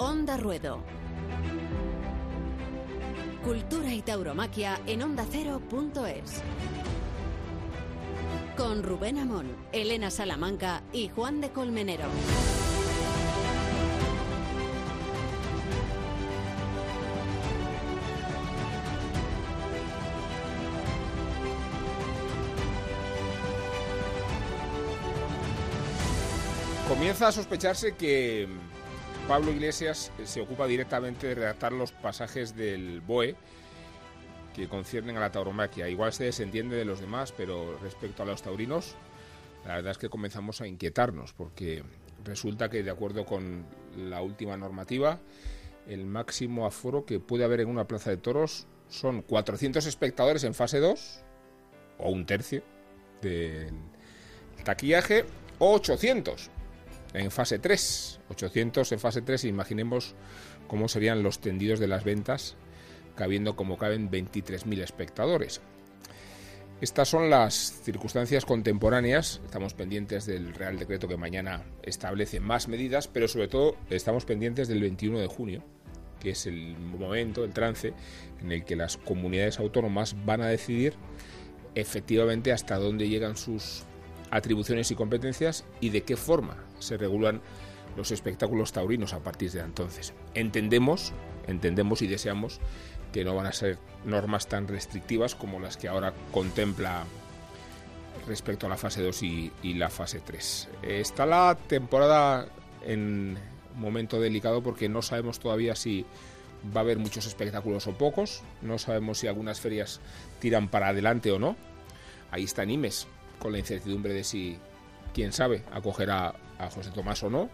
Onda Ruedo. Cultura y tauromaquia en ondacero.es. Con Rubén Amón, Elena Salamanca y Juan de Colmenero. Comienza a sospecharse que Pablo Iglesias se ocupa directamente de redactar los pasajes del BOE que conciernen a la tauromaquia. Igual se desentiende de los demás, pero respecto a los taurinos, la verdad es que comenzamos a inquietarnos, porque resulta que de acuerdo con la última normativa, el máximo aforo que puede haber en una plaza de toros son 400 espectadores en fase 2, o un tercio del taquillaje, o 800 en fase 3. 800 en fase 3, imaginemos cómo serían los tendidos de las ventas, cabiendo como caben 23.000 espectadores. Estas son las circunstancias contemporáneas. Estamos pendientes del Real Decreto que mañana establece más medidas, pero sobre todo estamos pendientes del 21 de junio, que es el momento, el trance, en el que las comunidades autónomas van a decidir efectivamente hasta dónde llegan sus atribuciones y competencias y de qué forma se regulan los espectáculos taurinos a partir de entonces. Entendemos, entendemos y deseamos que no van a ser normas tan restrictivas como las que ahora contempla respecto a la fase 2 y, la fase 3. Está la temporada en momento delicado porque no sabemos todavía si va a haber muchos espectáculos o pocos, no sabemos si algunas ferias tiran para adelante o no. Ahí está Nimes, con la incertidumbre de si, quién sabe, acogerá a José Tomás o no.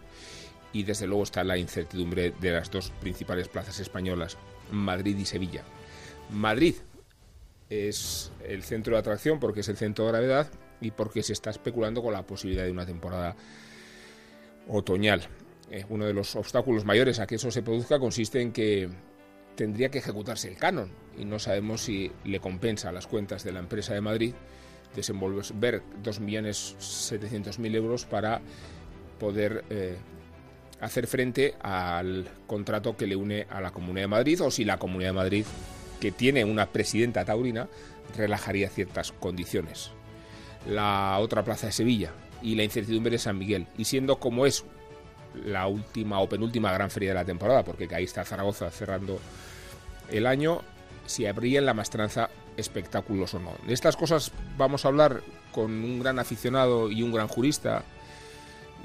Y desde luego está la incertidumbre de las dos principales plazas españolas, Madrid y Sevilla. Madrid es el centro de atracción porque es el centro de gravedad y porque se está especulando con la posibilidad de una temporada otoñal. Eh, uno de los obstáculos mayores a que eso se produzca consiste en que tendría que ejecutarse el canon y no sabemos si le compensa a las cuentas de la empresa de Madrid desenvolver 2.700.000 euros para poder eh, hacer frente al contrato que le une a la Comunidad de Madrid o si la Comunidad de Madrid, que tiene una presidenta taurina, relajaría ciertas condiciones. La otra plaza de Sevilla y la incertidumbre de San Miguel. Y siendo como es la última o penúltima gran feria de la temporada, porque ahí está Zaragoza cerrando el año, si habría en la mastranza espectáculos o no. De estas cosas vamos a hablar con un gran aficionado y un gran jurista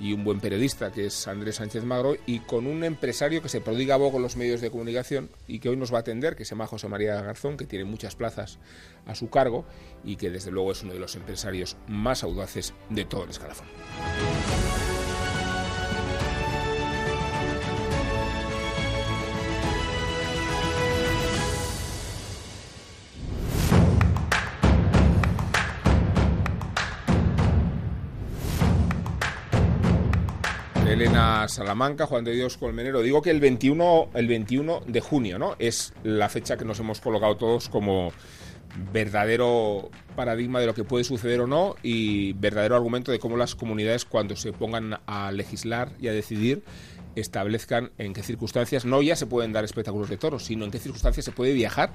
y un buen periodista que es Andrés Sánchez Magro y con un empresario que se prodiga a con los medios de comunicación y que hoy nos va a atender, que se llama José María Garzón, que tiene muchas plazas a su cargo y que desde luego es uno de los empresarios más audaces de todo el escalafón. Elena Salamanca, Juan de Dios Colmenero. Digo que el 21, el 21 de junio, ¿no? Es la fecha que nos hemos colocado todos como verdadero paradigma de lo que puede suceder o no y verdadero argumento de cómo las comunidades cuando se pongan a legislar y a decidir establezcan en qué circunstancias no ya se pueden dar espectáculos de toros, sino en qué circunstancias se puede viajar.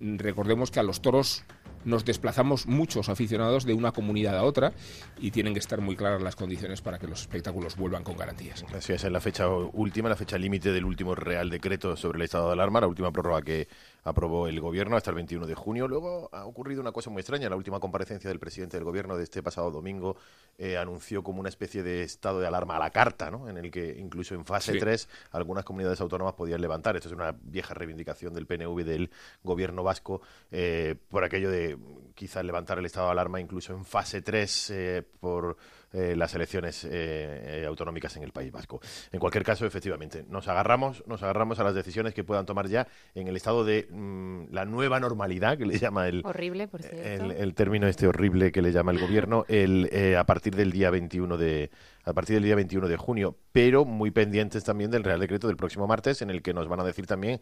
Recordemos que a los toros nos desplazamos muchos aficionados de una comunidad a otra y tienen que estar muy claras las condiciones para que los espectáculos vuelvan con garantías. Así es, la fecha última, la fecha límite del último Real Decreto sobre el estado de alarma, la última prórroga que aprobó el gobierno hasta el 21 de junio. Luego ha ocurrido una cosa muy extraña. La última comparecencia del presidente del gobierno de este pasado domingo eh, anunció como una especie de estado de alarma a la carta, ¿no? en el que incluso en fase 3 algunas comunidades autónomas podían levantar. Esto es una vieja reivindicación del PNV del gobierno vasco eh, por aquello de quizás levantar el estado de alarma incluso en fase 3 eh, por eh, las elecciones eh, eh, autonómicas en el País Vasco. En cualquier caso, efectivamente, nos agarramos, nos agarramos a las decisiones que puedan tomar ya en el estado de mm, la nueva normalidad que le llama el horrible, por El, término este horrible que le llama el gobierno, el, a partir del día 21 de a partir del día 21 de junio, pero muy pendientes también del Real Decreto del próximo martes, en el que nos van a decir también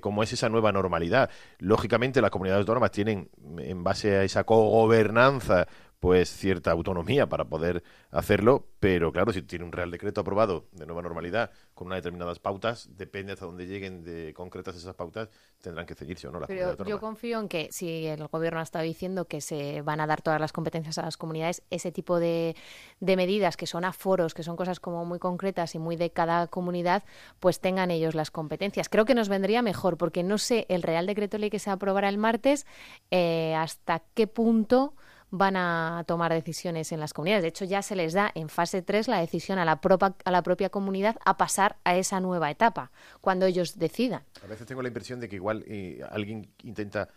cómo es esa nueva normalidad. Lógicamente, las comunidades autónomas tienen, en base a esa cogobernanza, pues cierta autonomía para poder hacerlo, pero claro, si tiene un Real Decreto aprobado de nueva normalidad con unas determinadas pautas, depende hasta dónde lleguen de concretas esas pautas, tendrán que seguirse o no. pero yo confío en que si el Gobierno ha estado diciendo que se van a dar todas las competencias a las comunidades, ese tipo de, de medidas que son aforos, que son cosas como muy concretas y muy de cada comunidad, pues tengan ellos las competencias. Creo que nos vendría mejor, porque no sé el Real Decreto Ley que se aprobará el martes eh, hasta qué punto van a tomar decisiones en las comunidades. De hecho, ya se les da en fase 3 la decisión a la, propia, a la propia comunidad a pasar a esa nueva etapa, cuando ellos decidan. A veces tengo la impresión de que igual eh, alguien intenta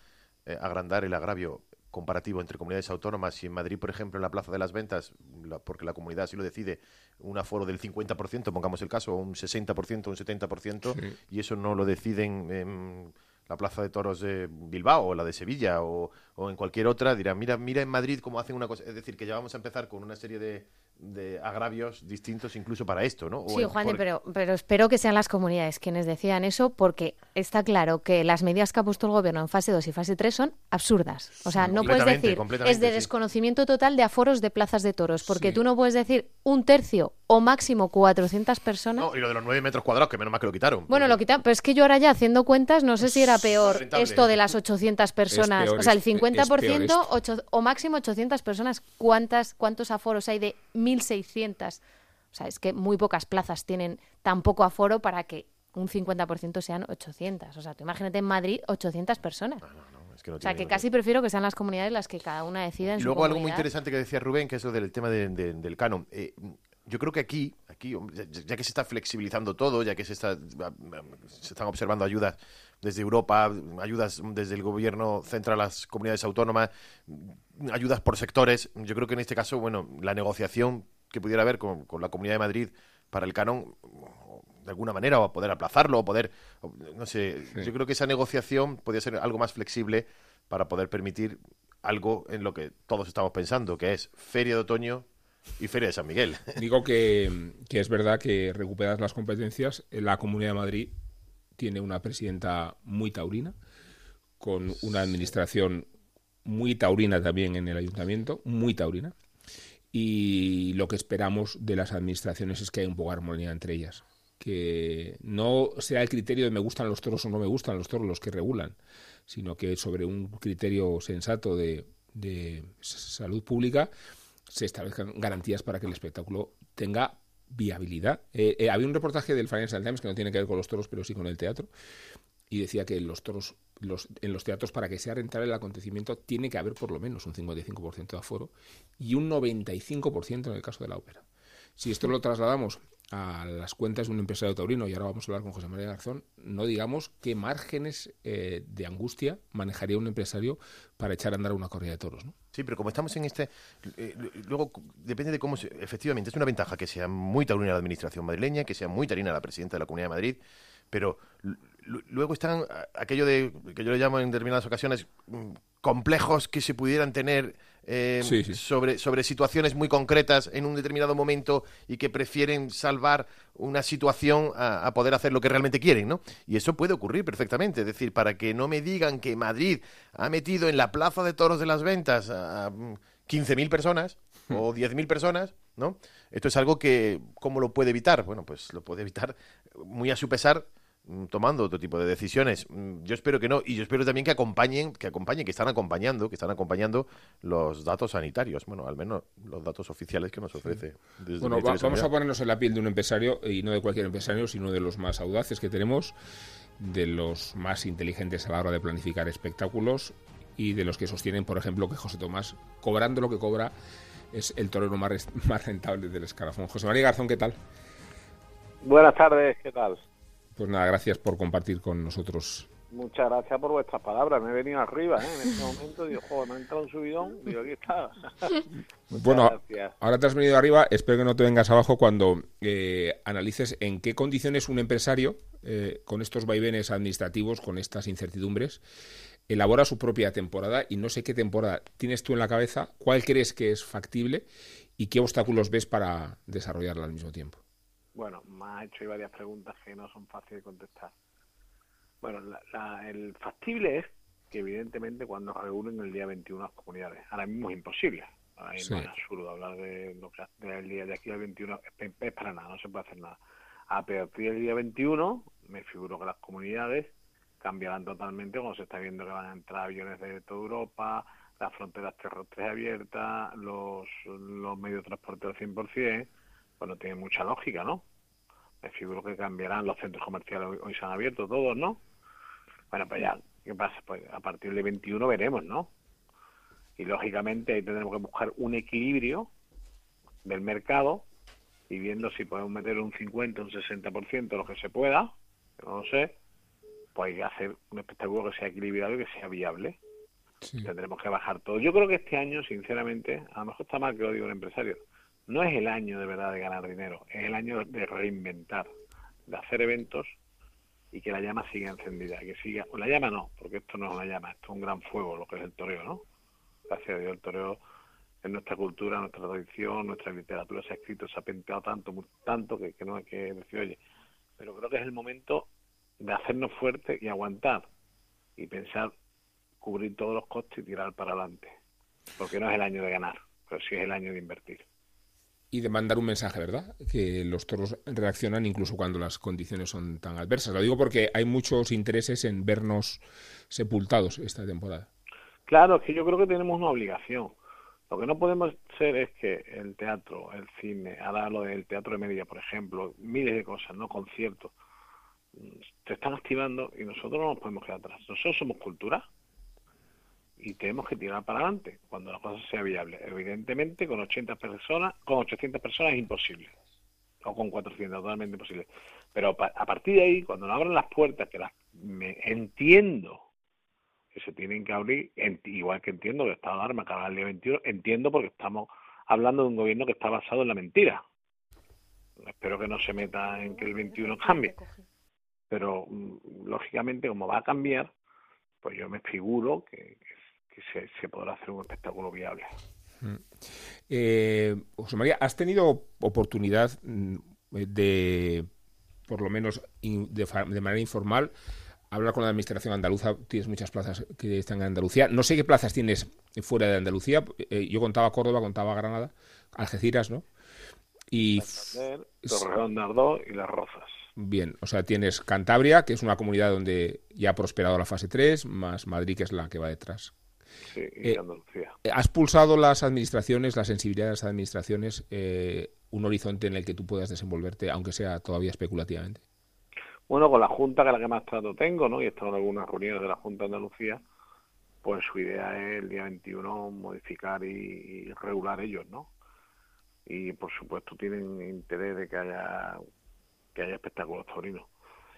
eh, agrandar el agravio comparativo entre comunidades autónomas. Si en Madrid, por ejemplo, en la Plaza de las Ventas, porque la comunidad así lo decide, un aforo del 50%, pongamos el caso, un 60%, un 70%, y eso no lo deciden la Plaza de Toros de Bilbao o la de Sevilla o, o en cualquier otra, dirán, mira, mira en Madrid cómo hacen una cosa. Es decir, que ya vamos a empezar con una serie de, de agravios distintos incluso para esto, ¿no? sí, Juan, pero, pero espero que sean las comunidades quienes decidan eso porque está claro que las medidas que ha puesto el gobierno en fase 2 y fase 3 son absurdas. O sea, no puedes decir, es de desconocimiento total de aforos de plazas de toros, porque tú no puedes decir un tercio o máximo 400 personas. No, y lo de los 9 metros cuadrados, que menos mal que lo quitaron. Bueno, lo quitaron, pero es que yo ahora ya haciendo cuentas no sé si era peor esto de las 800 personas, o sea, el 50% o máximo 800 personas, ¿cuántas, ¿cuántos aforos hay de 1.600. O sea, es que muy pocas plazas tienen tan poco aforo para que un 50% sean 800. O sea, tú imagínate en Madrid 800 personas. o sea, que casi prefiero que sean las comunidades las que cada una decida en y luego algo muy interesante que decía Rubén, que es lo del tema del canon. Eh, yo creo que aquí, aquí ya, que se está flexibilizando todo, ya que se, está, se están observando ayudas desde Europa, ayudas desde el gobierno central a las comunidades autónomas, ayudas por sectores. Yo creo que en este caso, bueno, la negociación que pudiera haber con, la Comunidad de Madrid para el canon, de alguna manera, o poder aplazarlo, o poder, no sé, yo creo que esa negociación podría ser algo más flexible para poder permitir algo en lo que todos estamos pensando, que es Feria de Otoño y Feria de San Miguel. Digo que, que es verdad que recuperadas las competencias, la Comunidad de Madrid tiene una presidenta muy taurina, con una administración muy taurina también en el ayuntamiento, muy taurina. Y lo que esperamos de las administraciones es que haya un poco de armonía entre ellas. Que no sea el criterio de me gustan los toros o no me gustan los toros los que regulan, sino que sobre un criterio sensato de, salud pública se establezcan garantías para que el espectáculo tenga viabilidad. Eh, eh, había un reportaje del Financial Times que no tiene que ver con los toros, pero sí con el teatro, y decía que los toros, en los teatros, para que sea rentable el acontecimiento, tiene que haber por lo menos un 55% de aforo y un 95% en el caso de la ópera. Si esto lo trasladamos a las cuentas de un empresario taurino, y ahora vamos a hablar con José María Garzón, no digamos qué márgenes eh, de angustia manejaría un empresario para echar a andar una corrida de toros. ¿no? Sí, pero como estamos en este. Eh, luego depende de cómo. efectivamente, es una ventaja que sea muy taurina la administración madrileña, que sea muy taurina la presidenta de la Comunidad de Madrid, pero luego están aquello de que yo le llamo en determinadas ocasiones mm, complejos que se pudieran tener eh, Sobre, sobre situaciones muy concretas en un determinado momento y que prefieren salvar una situación a, poder hacer lo que realmente quieren, ¿no? Y eso puede ocurrir perfectamente. Es decir, para que no me digan que Madrid ha metido en la Plaza de Toros de las Ventas a 15.000 personas hmm. o 10.000 personas, ¿no? Esto es algo que, ¿cómo lo puede evitar? Bueno, pues lo puede evitar muy a su pesar tomando otro tipo de decisiones. Mm, yo espero que no y yo espero también que acompañen, que acompañen, que están acompañando, que están acompañando los datos sanitarios, bueno, al menos los datos oficiales que nos ofrece. bueno, vamos a ponernos en la piel de un empresario y no de cualquier empresario, sino de los más audaces que tenemos, de los más inteligentes a la hora de planificar espectáculos y de los que sostienen, por ejemplo, que José Tomás, cobrando lo que cobra, es el torero más, más rentable del escalafón. José María Garzón, ¿qué tal? Buenas tardes, ¿qué tal? Pues nada, gracias por compartir con nosotros. Muchas gracias por vuestras palabras. Me he venido arriba, ¿eh? En este momento digo, joder, me ha entrado un subidón. Digo, aquí está. bueno, ahora te has venido arriba. Espero que no te vengas abajo cuando eh, analices en qué condiciones un empresario, eh, con estos vaivenes administrativos, con estas incertidumbres, elabora su propia temporada. Y no sé qué temporada tienes tú en la cabeza, cuál crees que es factible y qué obstáculos ves para desarrollarla al mismo tiempo. Bueno, me ha hecho varias preguntas que no son fáciles de contestar. Bueno, el factible es que evidentemente cuando reúnen el día 21 las comunidades, ahora mismo es imposible. Ahí es absurdo hablar de lo que del día de aquí al 21, es, para nada, no se puede hacer nada. A partir del día 21, me figuro que las comunidades cambiarán totalmente cuando se está viendo que van a entrar aviones de toda Europa, las fronteras terrestres abiertas, los, los medios de transporte al 100%, bueno, tiene mucha lógica, ¿no? Me figuro que cambiarán, los centros comerciales hoy, se han abierto todos, ¿no? Bueno, pues ya, ¿qué pasa? Pues a partir del 21 veremos, ¿no? Y lógicamente ahí tendremos que buscar un equilibrio del mercado y viendo si podemos meter un 50, un 60%, lo que se pueda, no lo sé, pues hacer un espectáculo que sea equilibrado y que sea viable. Tendremos que bajar todo. Yo creo que este año, sinceramente, a lo mejor está mal que lo diga un empresario, no es el año de verdad de ganar dinero, es el año de reinventar, de hacer eventos y que la llama siga encendida, que siga, la llama no, porque esto no es una llama, esto es un gran fuego, lo que es el toreo, ¿no? Gracias a Dios el toreo en nuestra cultura, nuestra tradición, nuestra literatura se ha escrito, se ha pintado tanto, tanto que, que no hay que decir, oye, pero creo que es el momento de hacernos fuertes y aguantar y pensar cubrir todos los costes y tirar para adelante, porque no es el año de ganar, pero sí es el año de invertir y de mandar un mensaje, ¿verdad? Que los toros reaccionan incluso cuando las condiciones son tan adversas. Lo digo porque hay muchos intereses en vernos sepultados esta temporada. Claro, es que yo creo que tenemos una obligación. Lo que no podemos ser es que el teatro, el cine, ahora lo del teatro de media, por ejemplo, miles de cosas, no conciertos, se están activando y nosotros no nos podemos quedar atrás. Nosotros somos cultura, y tenemos que tirar para adelante cuando la cosa sea viable. Evidentemente, con 80 personas, con 800 personas es imposible, o con 400, totalmente imposible. Pero a partir de ahí, cuando nos abran las puertas, que las me entiendo que se tienen que abrir, igual que entiendo que el estado de cada día 21, entiendo porque estamos hablando de un gobierno que está basado en la mentira. Espero que no se meta en que el 21 cambie. Pero, mm, lógicamente, como va a cambiar, pues yo me figuro que que se, podrá hacer un espectáculo viable. Mm. Eh, José María, ¿has tenido oportunidad mm, de, por lo menos de, manera informal, hablar con la administración andaluza? Tienes muchas plazas que están en Andalucía. No sé qué plazas tienes fuera de Andalucía. Eh, yo contaba Córdoba, contaba Granada, Algeciras, ¿no? Y Torreón, Nardó y Las Rozas. Bien, o sea, tienes Cantabria, que es una comunidad donde ya ha prosperado la fase 3, más Madrid, que es la que va detrás. Sí, y eh, Andalucía. ¿Has pulsado las administraciones, la sensibilidad de las administraciones, eh, un horizonte en el que tú puedas desenvolverte, aunque sea todavía especulativamente? Bueno, con la Junta, que es la que más trato tengo, ¿no? Y he estado en algunas reuniones de la Junta de Andalucía, pues su idea es el día 21 modificar y, regular ellos, ¿no? Y por supuesto tienen interés de que haya que haya espectáculos taurinos.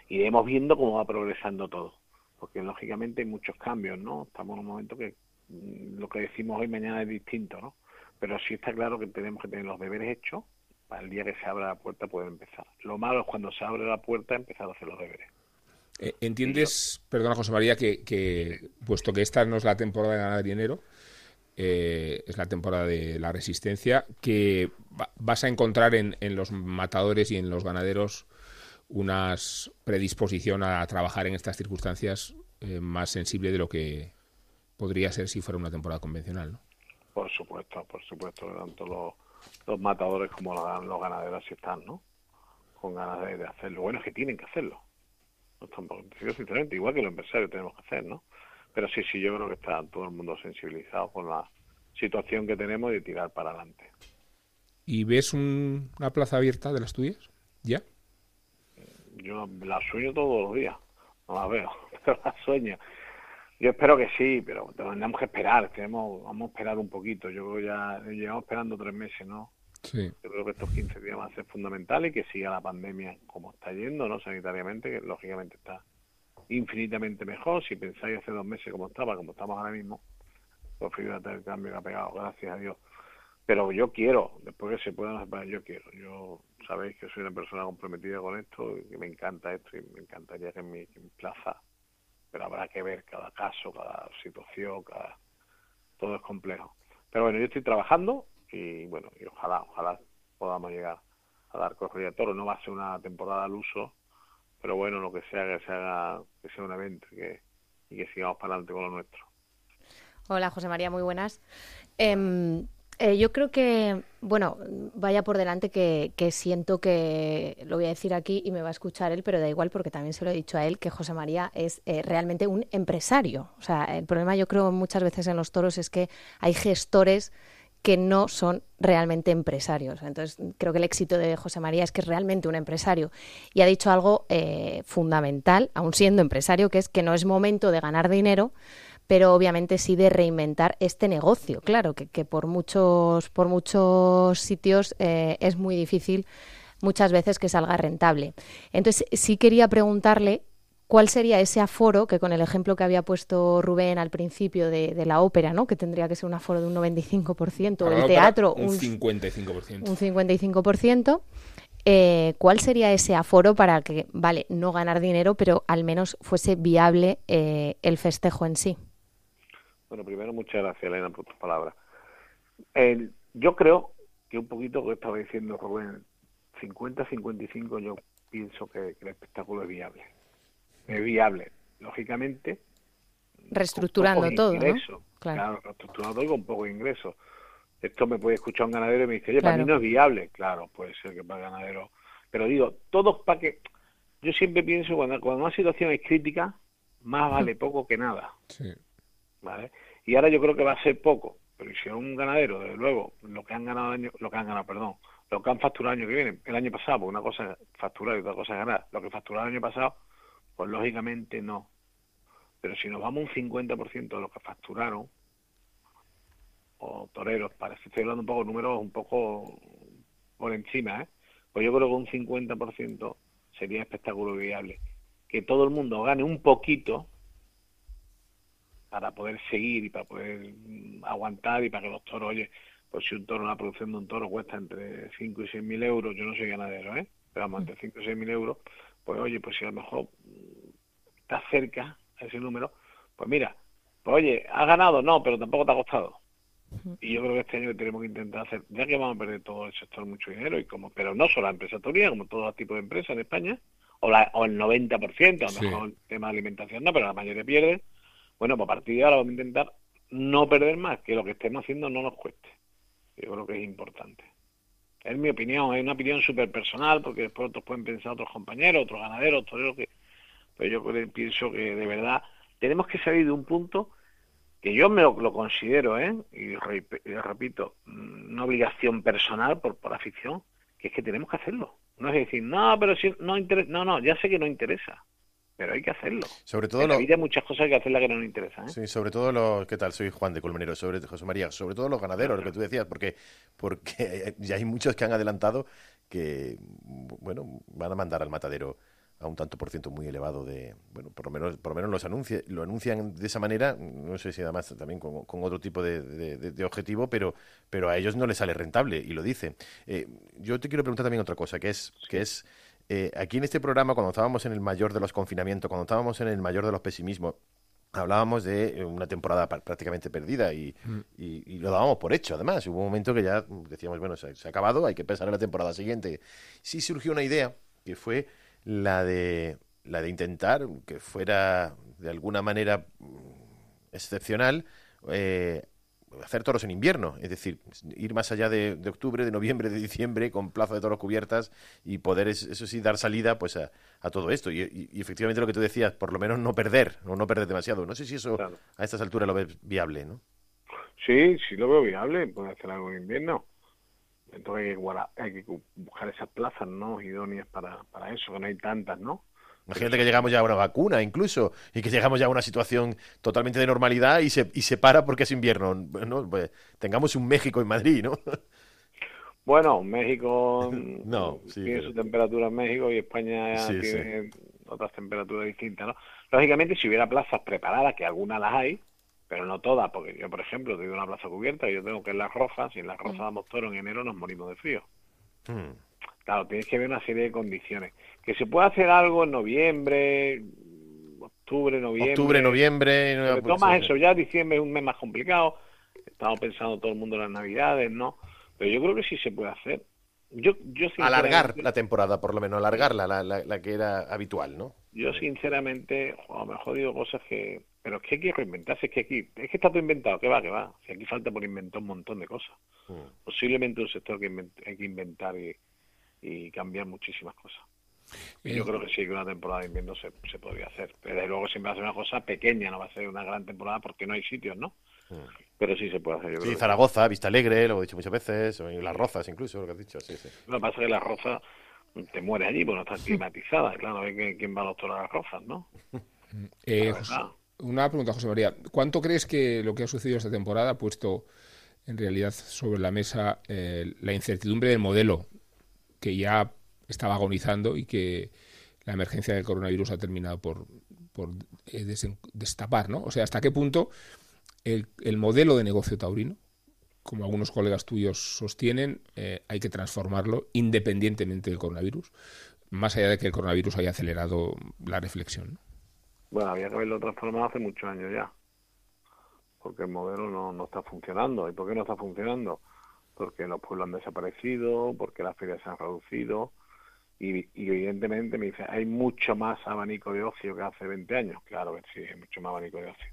Iremos viendo cómo va progresando todo porque lógicamente hay muchos cambios, ¿no? Estamos en un momento que mm, lo que decimos hoy mañana es distinto, ¿no? Pero sí está claro que tenemos que tener los deberes hechos para el día que se abra la puerta poder empezar. Lo malo es cuando se abre la puerta empezar a hacer los deberes. Eh, ¿Entiendes, perdona José María, que, puesto que esta no es la temporada de ganar dinero, eh, es la temporada de la resistencia, que vas a encontrar en, en los matadores y en los ganaderos una predisposición a trabajar en estas circunstancias eh, más sensible de lo que podría ser si fuera una temporada convencional, ¿no? Por supuesto, por supuesto, tanto los, los matadores como los, los ganaderos están, ¿no? Con ganas de, hacerlo. Bueno, es que tienen que hacerlo. No tampoco, sinceramente, igual que los empresarios tenemos que hacer, ¿no? Pero sí, sí, yo creo que está todo el mundo sensibilizado con la situación que tenemos de tirar para adelante. ¿Y ves una plaza abierta de las tuyas? ¿Ya? Yo la sueño todos los días, no la veo, pero la sueño. Yo espero que sí, pero tenemos que esperar, tenemos, vamos a esperar un poquito. Yo creo ya llevamos esperando tres meses, ¿no? Sí. Yo creo que estos 15 días van a ser fundamentales y que siga la pandemia como está yendo, ¿no? Sanitariamente, que lógicamente está infinitamente mejor. Si pensáis hace dos meses como estaba, como estamos ahora mismo, pues fíjate el cambio que ha pegado, gracias a Dios. Pero yo quiero, después que se puedan separar, yo quiero. Yo sabéis que soy una persona comprometida con esto, que me encanta esto y me encantaría que en mi, plaza, pero habrá que ver cada caso, cada situación, cada todo es complejo. Pero bueno, yo estoy trabajando y bueno, y ojalá, ojalá podamos llegar a dar corrida a toro. No va a ser una temporada al uso, pero bueno, lo que sea que se haga, que sea un evento y que, y que sigamos para adelante con lo nuestro. Hola, José María, muy buenas. Em, Eh, yo creo que, bueno, vaya por delante que, siento que, lo voy a decir aquí y me va a escuchar él, pero da igual porque también se lo he dicho a él, que José María es eh, realmente un empresario. O sea, el problema yo creo muchas veces en los toros es que hay gestores que no son realmente empresarios. Entonces, creo que el éxito de José María es que es realmente un empresario. Y ha dicho algo eh, fundamental, aún siendo empresario, que es que no es momento de ganar dinero, pero obviamente sí de reinventar este negocio. Claro, que, que por, muchos, por muchos sitios eh, es muy difícil muchas veces que salga rentable. Entonces, sí quería preguntarle cuál sería ese aforo que con el ejemplo que había puesto Rubén al principio de, la ópera, ¿no? que tendría que ser un aforo de un 95%, o el teatro un, 55%. Un 55%. Eh, ¿Cuál sería ese aforo para que, vale, no ganar dinero, pero al menos fuese viable eh, el festejo en sí? Bueno, primero muchas gracias, Elena, por tus palabras. yo creo que un poquito lo que estaba diciendo Rubén, 50-55 yo pienso que, el espectáculo es viable. Es viable, lógicamente. Reestructurando todo, ¿no? Claro. reestructurando todo y con poco ingreso. Esto me puede escuchar un ganadero y me dice, oye, para mí no es viable. Claro, puede ser que para el ganadero. Pero digo, todos para que... Yo siempre pienso, cuando, cuando una situación es crítica, más vale poco que nada. Sí. ¿vale? Y ahora yo creo que va a ser poco, pero si es un ganadero, desde luego, lo que han ganado año, lo que han ganado, perdón, lo que han facturado el año que viene, el año pasado, porque una cosa es facturar y otra cosa es ganar, lo que facturaron el año pasado, pues lógicamente no. Pero si nos vamos un 50% de lo que facturaron, o toreros, parece, estoy hablando un poco de números un poco por encima, ¿eh? pues yo creo que un 50% sería espectáculo viable. Que todo el mundo gane un poquito, para poder seguir y para poder mm, aguantar y para que los toros, oye, pues si un toro, la producción de un toro cuesta entre 5 y 6 mil euros, yo no soy ganadero, ¿eh? Pero vamos, entre 5 y 6 mil euros, pues oye, pues si a lo mejor mm, está cerca a ese número, pues mira, pues oye, has ganado, no, pero tampoco te ha costado. Y yo creo que este año tenemos que intentar hacer, ya que vamos a perder todo el sector mucho dinero, y como pero no solo la empresa torina, como todos los tipos de empresas en España, o, la, o el 90%, a lo mejor el tema de alimentación no, pero la mayoría pierde, bueno, pues a partir de ahora vamos a intentar no perder más, que lo que estemos haciendo no nos cueste. Yo creo que es importante. Es mi opinión, es una opinión súper personal, porque después otros pueden pensar otros compañeros, otros ganaderos, toreros, que... Pero yo pienso que de verdad tenemos que salir de un punto que yo me lo, considero, ¿eh? y repito, una obligación personal por, por afición, que es que tenemos que hacerlo. No es decir, no, pero si no interesa, no, no, ya sé que no interesa pero hay que hacerlo. Sobre todo en la vida hay muchas cosas que hacerlas que no nos interesan. ¿eh? Sí, sobre todo los... ¿Qué tal? Soy Juan de Colmenero, sobre José María. Sobre todo los ganaderos, lo que tú decías, porque, porque ya hay muchos que han adelantado que, bueno, van a mandar al matadero a un tanto por ciento muy elevado de, bueno, por lo menos, por lo menos los anuncia, lo anuncian de esa manera, no sé si además también con, otro tipo de, objetivo, pero, pero a ellos no les sale rentable y lo dicen. Eh, yo te quiero preguntar también otra cosa, que es, que es eh, aquí en este programa, cuando estábamos en el mayor de los confinamientos, cuando estábamos en el mayor de los pesimismos, hablábamos de eh, una temporada prácticamente perdida mm. y, lo dábamos por hecho, además. Hubo un momento que ya decíamos, bueno, se, ha acabado, hay que pensar en la temporada siguiente. Sí surgió una idea que fue la de, la de intentar que fuera de alguna manera mm, excepcional eh, hacer toros en invierno, es decir, ir más allá de, octubre, de noviembre, de diciembre, con plazo de toros cubiertas y poder, eso sí, dar salida pues a, todo esto. Y, efectivamente lo que tú decías, por lo menos no perder, o no perder demasiado. No sé si eso a estas alturas lo ves viable, ¿no? Sí, sí lo veo viable, puede hacer algo en invierno. Entonces hay que, buscar esas plazas, ¿no? Idóneas para, para eso, que no hay tantas, ¿no? Imagínate que llegamos ya a una vacuna incluso y que llegamos ya a una situación totalmente de normalidad y se, y se para porque es invierno. Bueno, pues, tengamos un México en Madrid, ¿no? Bueno, México no, tiene su temperatura en México y España tiene otras temperaturas distintas, ¿no? Lógicamente, si hubiera plazas preparadas, que algunas las hay, pero no todas, porque yo, por ejemplo, tengo una plaza cubierta y yo tengo que en Las Rojas, y en Las Rojas mm. damos toro en enero nos morimos de frío. Mm. Claro, tienes que ver una serie de condiciones. Que se pueda hacer algo en noviembre, octubre, noviembre. Octubre, noviembre. No, tomas eso, ya diciembre es un mes más complicado. Estamos pensando todo el mundo en las navidades, ¿no? Pero yo creo que sí se puede hacer. Yo, yo alargar la temporada, por lo menos, alargarla, la, la, que era habitual, ¿no? Yo, sinceramente, a lo mejor digo cosas que. Pero es que hay que reinventarse, es que aquí. Es que está todo inventado, que va, que va. Si aquí falta por inventar un montón de cosas. Mm. posiblemente un sector que hay que inventar y, y cambiar muchísimas cosas. Y yo creo que sí, que una temporada de invierno se, se podría hacer. Pero luego siempre va a ser una cosa pequeña, no va a ser una gran temporada porque no hay sitios, ¿no? Mm. Pero sí se puede hacer. Yo sí, Zaragoza, Vista Alegre, lo he dicho muchas veces, o Las Rozas incluso, lo que has dicho. Sí, sí. Lo que pasa es que Las Rozas te muere allí, porque no está climatizada. Claro, quién va a los Las Rozas, ¿no? Eh, una pregunta, José María. ¿Cuánto crees que lo que ha sucedido esta temporada ha puesto en realidad sobre la mesa eh, la incertidumbre del modelo que ya estaba agonizando y que la emergencia del coronavirus ha terminado por, por eh, destapar, ¿no? O sea, ¿hasta qué punto el, el, modelo de negocio taurino, como algunos colegas tuyos sostienen, eh, hay que transformarlo independientemente del coronavirus, más allá de que el coronavirus haya acelerado la reflexión? Bueno, había que haberlo transformado hace muchos años ya, porque el modelo no, no está funcionando. ¿Y por qué no está funcionando? Porque los pueblos han desaparecido, porque las ferias se han reducido, y, evidentemente me dice, hay mucho más abanico de ocio que hace 20 años. Claro que sí, hay mucho más abanico de ocio.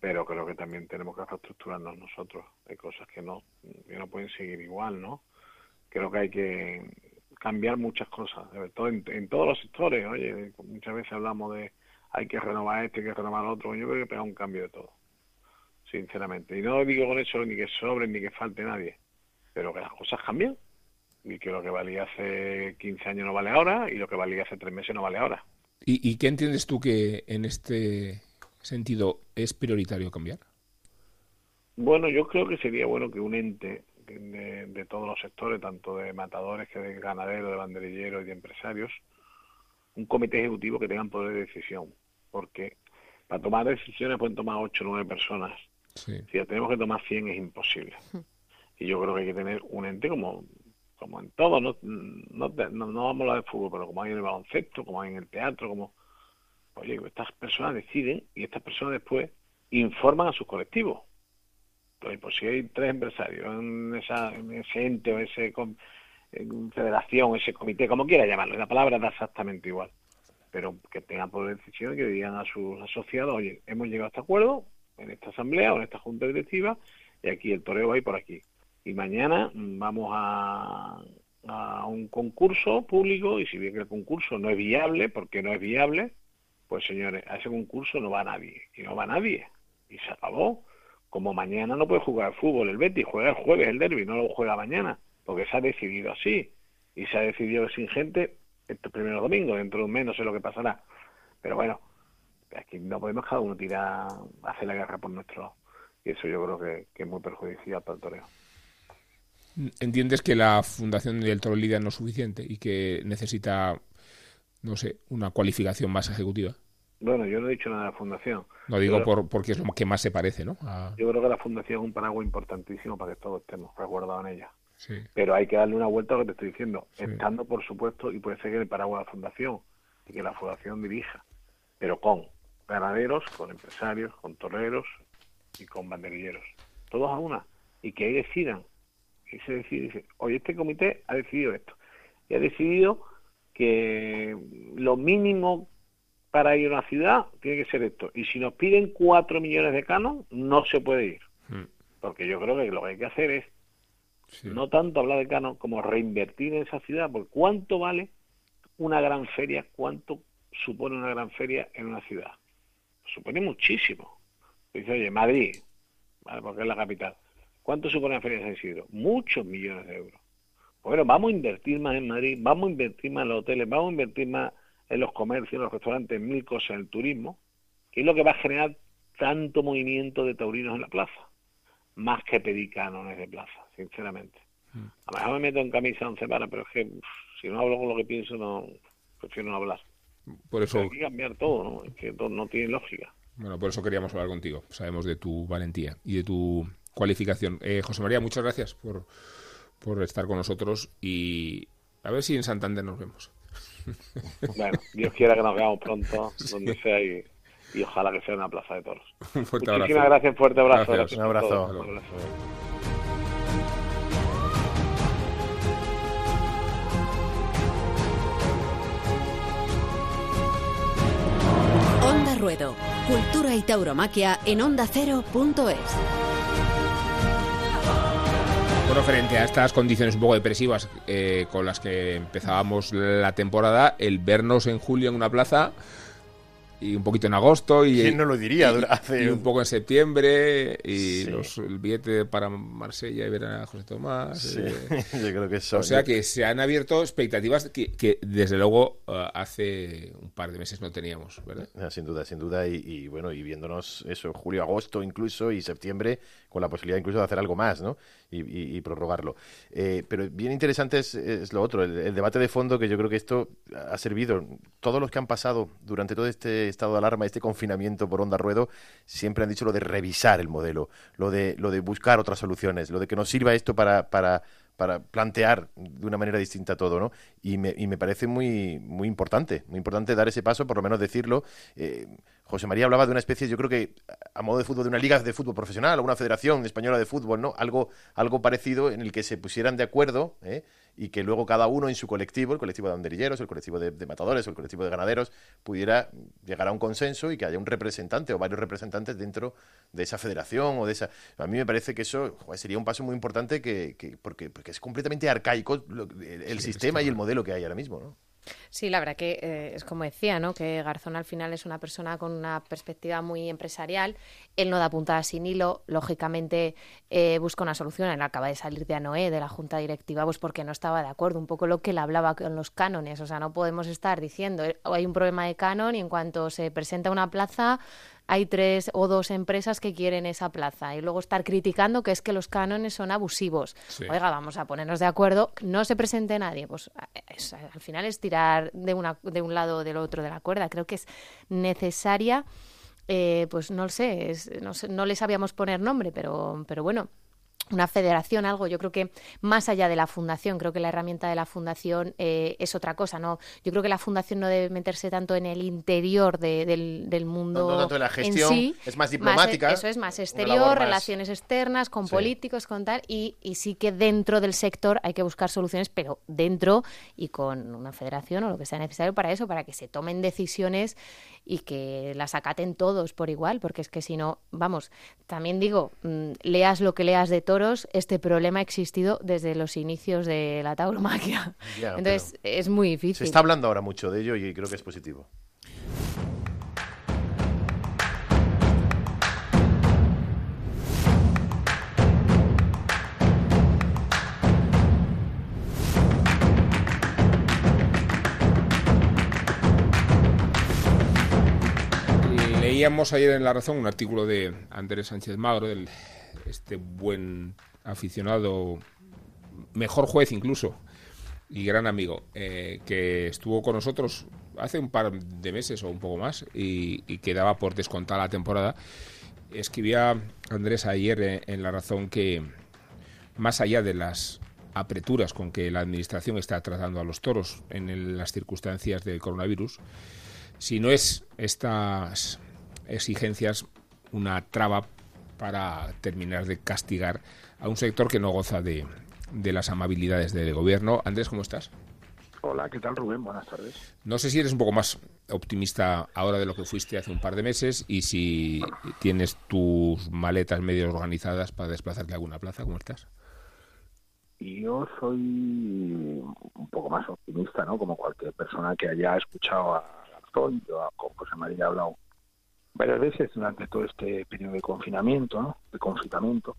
Pero creo que también tenemos que reestructurarnos nosotros. Hay cosas que no, que no pueden seguir igual, ¿no? Creo que hay que cambiar muchas cosas, todo en, todos los sectores. Oye, muchas veces hablamos de hay que renovar este, hay que renovar otro. Yo creo que pega un cambio de todo, sinceramente. Y no digo con eso ni que sobre ni que falte nadie, pero que las cosas cambian y que lo que valía hace 15 años no vale ahora y lo que valía hace tres meses no vale ahora. ¿Y, qué entiendes tú que en este sentido es prioritario cambiar? Bueno, yo creo que sería bueno que un ente de, todos los sectores, tanto de matadores que de ganaderos, de banderilleros y de empresarios, un comité ejecutivo que tengan poder de decisión, porque para tomar decisiones pueden tomar 8 o 9 personas. Si tenemos que tomar 100 es imposible. Y yo creo que hay que tener un ente como como en todo, no, no, no, vamos a hablar de fútbol, pero como hay en el baloncesto, como hay en el teatro, como, oye, estas personas deciden y estas personas después informan a sus colectivos. Entonces, pues si hay tres empresarios en, esa, en ese ente o ese federación, ese comité, como quiera llamarlo, la palabra da exactamente igual, pero que tengan por decisión y que digan a sus asociados, oye, hemos llegado a este acuerdo en esta asamblea o en esta junta directiva y aquí el toreo va y por aquí y mañana vamos a, a un concurso público y si bien el concurso no es viable, porque no es viable, pues señores, a ese concurso no va nadie, y no va nadie, y se acabó. Como mañana no puede jugar fútbol el Betis, juega el jueves el derby, no lo juega mañana, porque se ha decidido así, y se ha decidido sin gente estos primeros domingos, dentro de un mes no sé lo que pasará, pero bueno, aquí no podemos cada uno tirar, hacer la guerra por nuestro y eso yo creo que, que es muy perjudicial para el toreo. ¿Entiendes que la fundación del Toro Lidia no es suficiente y que necesita, no sé, una cualificación más ejecutiva? Bueno, yo no he dicho nada de la fundación. Lo digo por, porque es lo que más se parece, ¿no? Yo creo que la fundación es un paraguas importantísimo para que todos estemos resguardados en ella. Sí. Pero hay que darle una vuelta a lo que te estoy diciendo, estando por supuesto, y puede ser que el paraguas de la fundación y que la fundación dirija, pero con ganaderos, con empresarios, con toreros y con banderilleros. Todos a una. Y que ahí decidan y se decide, dice, oye, este comité ha decidido esto. Y ha decidido que lo mínimo para ir a una ciudad tiene que ser esto. Y si nos piden cuatro millones de canon, no se puede ir. Hmm. Porque yo creo que lo que hay que hacer es no tanto hablar de canon como reinvertir en esa ciudad. Porque ¿cuánto vale una gran feria? ¿Cuánto supone una gran feria en una ciudad? Supone muchísimo. Dice, oye, Madrid, porque es la capital. ¿Cuánto supone la Feria de San Isidro? Muchos millones de euros. Bueno, vamos a invertir más en Madrid, vamos a invertir más en los hoteles, vamos a invertir más en los comercios, en los restaurantes, en mil cosas, en el turismo, que es lo que va a generar tanto movimiento de taurinos en la plaza, más que pedir cánones de plaza, sinceramente. Mm. A lo mejor me meto en camisa once para, pero es que si no hablo con lo que pienso, no prefiero no hablar. Por eso... hay que cambiar todo, ¿no? Es que todo no tiene lógica. Bueno, por eso queríamos hablar contigo. Sabemos de tu valentía y de tu cualificación. Eh, José María, muchas gracias por, por estar con nosotros y a ver si en Santander nos vemos. Bueno, Dios quiera que nos veamos pronto, donde sea, y, ojalá que sea una plaza de toros. Un fuerte Muchísimas gracias, fuerte abrazo. un abrazo. Un abrazo. Onda Ruedo, Cultura y Tauromaquia en onda ondacero.es. Bueno, frente a estas condiciones un poco depresivas eh, con las que empezábamos la temporada, el vernos en julio en una plaza y un poquito en agosto y ¿Quién no lo diría? y, Hace y un poco en septiembre y Sí. los, el billete para Marsella y ver a José Tomás Sí, eh, yo creo que eso. o sea que se han abierto expectativas que, que, desde luego eh, hace un par de meses no teníamos ¿verdad? Sin duda, sin duda, y, y, bueno, y viéndonos eso, julio, agosto incluso, y septiembre, con la posibilidad incluso de hacer algo más, ¿no? Y, prorrogarlo. Eh, pero bien interesante es, lo otro, el, debate de fondo, que yo creo que esto ha servido. Todos los que han pasado durante todo este estado de alarma, este confinamiento por onda ruedo, siempre han dicho lo de revisar el modelo, lo de, buscar otras soluciones, lo de que nos sirva esto para, plantear de una manera distinta todo, ¿no? Y me, parece muy, muy importante, muy importante dar ese paso, por lo menos decirlo. Eh, José María hablaba de una especie, yo creo que a modo de fútbol, de una liga de fútbol profesional o una federación española de fútbol, ¿no? Algo, algo parecido en el que se pusieran de acuerdo ¿eh? y que luego cada uno en su colectivo, el colectivo de banderilleros, el colectivo de, de matadores o el colectivo de ganaderos, pudiera llegar a un consenso y que haya un representante o varios representantes dentro de esa federación o de esa... A mí me parece que eso joder, sería un paso muy importante que, que- porque, porque es completamente arcaico el sistema y el modelo que hay ahora mismo, ¿no? Sí, la verdad que eh, es como decía, ¿no? Que Garzón al final es una persona con una perspectiva muy empresarial. Él no da puntada sin hilo. Lógicamente eh, busca una solución. Él acaba de salir de ANOE, de la junta directiva, pues porque no estaba de acuerdo. Un poco lo que él hablaba con los cánones. O sea, no podemos estar diciendo eh, hay un problema de canon y en cuanto se presenta una plaza hay tres o dos empresas que quieren esa plaza y luego estar criticando que es que los cánones son abusivos. Sí. Oiga, vamos a ponernos de acuerdo, no se presente nadie. Pues es- al final es tirar de, una, de un lado o del otro de la cuerda. Creo que es necesaria, eh, pues no lo sé, es- no sé, no le sabíamos poner nombre, pero, pero bueno, una federación, algo. Yo creo que más allá de la fundación, creo que la herramienta de la fundación eh, es otra cosa. No, yo creo que la fundación no debe meterse tanto en el interior de- del, del mundo No- no tanto en la en gestión, sí, es más diplomática, eso es más exterior, más- relaciones externas, con Sí. políticos, con tal, y, y sí que dentro del sector hay que buscar soluciones, pero dentro y con una federación o lo que sea necesario para eso, para que se tomen decisiones y que las acaten todos por igual, porque es que si no, vamos, también digo, mm, leas lo que leas de toros, este problema ha existido desde los inicios de la tauromaquia. Ya, Entonces es muy Se difícil. está hablando ahora mucho de ello y creo que es positivo. Leíamos ayer en La Razón un artículo de Andrés Sánchez Magro, este buen aficionado, mejor juez incluso, y gran amigo, eh, que estuvo con nosotros hace un par de meses o un poco más y, y que por descontada la temporada. Escribía Andrés ayer eh, en La Razón que más allá de las apreturas con que la Administración está tratando a los toros en las circunstancias del coronavirus, si no es estas exigencias una traba para terminar de castigar a un sector que no goza de, de las amabilidades del gobierno. Andrés, ¿cómo estás? Hola, ¿qué tal Rubén? Buenas tardes. No sé si eres un poco más optimista ahora de lo que fuiste hace un par de meses y si tienes tus maletas medio organizadas para desplazarte a alguna plaza. ¿Cómo estás? Yo soy un poco más optimista, ¿no? Como cualquier persona que haya escuchado a Garzón. Yo con José María he hablado varias veces durante todo este periodo de confinamiento, ¿no? De confinamiento.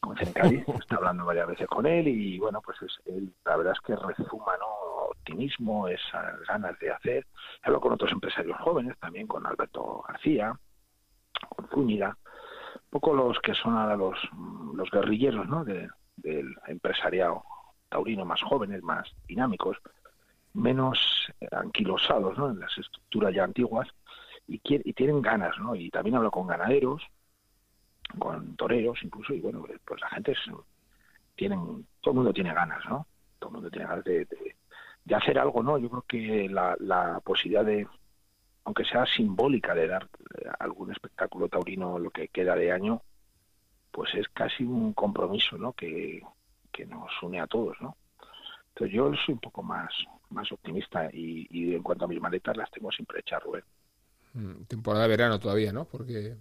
Como en Cádiz, está hablando varias veces con él y bueno, pues es, él, la verdad es que rezuma, ¿no? Optimismo, esas ganas de hacer. Hablo con otros empresarios jóvenes también, con Alberto García, con Zúñiga, un poco los que son ahora los, los guerrilleros, ¿no? De, del empresariado taurino, más jóvenes, más dinámicos, menos eh, anquilosados ¿no? en las estructuras ya antiguas y, quier- y tienen ganas, ¿no? Y también hablo con ganaderos, con toreros incluso, y bueno, pues la gente es, tienen, todo el mundo tiene ganas, ¿no? Todo el mundo tiene ganas de, de- de hacer algo, ¿no? Yo creo que la, la posibilidad de, aunque sea simbólica, de dar eh, algún espectáculo taurino lo que queda de año, pues es casi un compromiso, ¿no? Que, que nos une a todos, ¿no? Entonces yo soy un poco más, más optimista y, y en cuanto a mis maletas las tengo siempre hechas, Rubén. Mm, Temporada de verano todavía, ¿no? Porque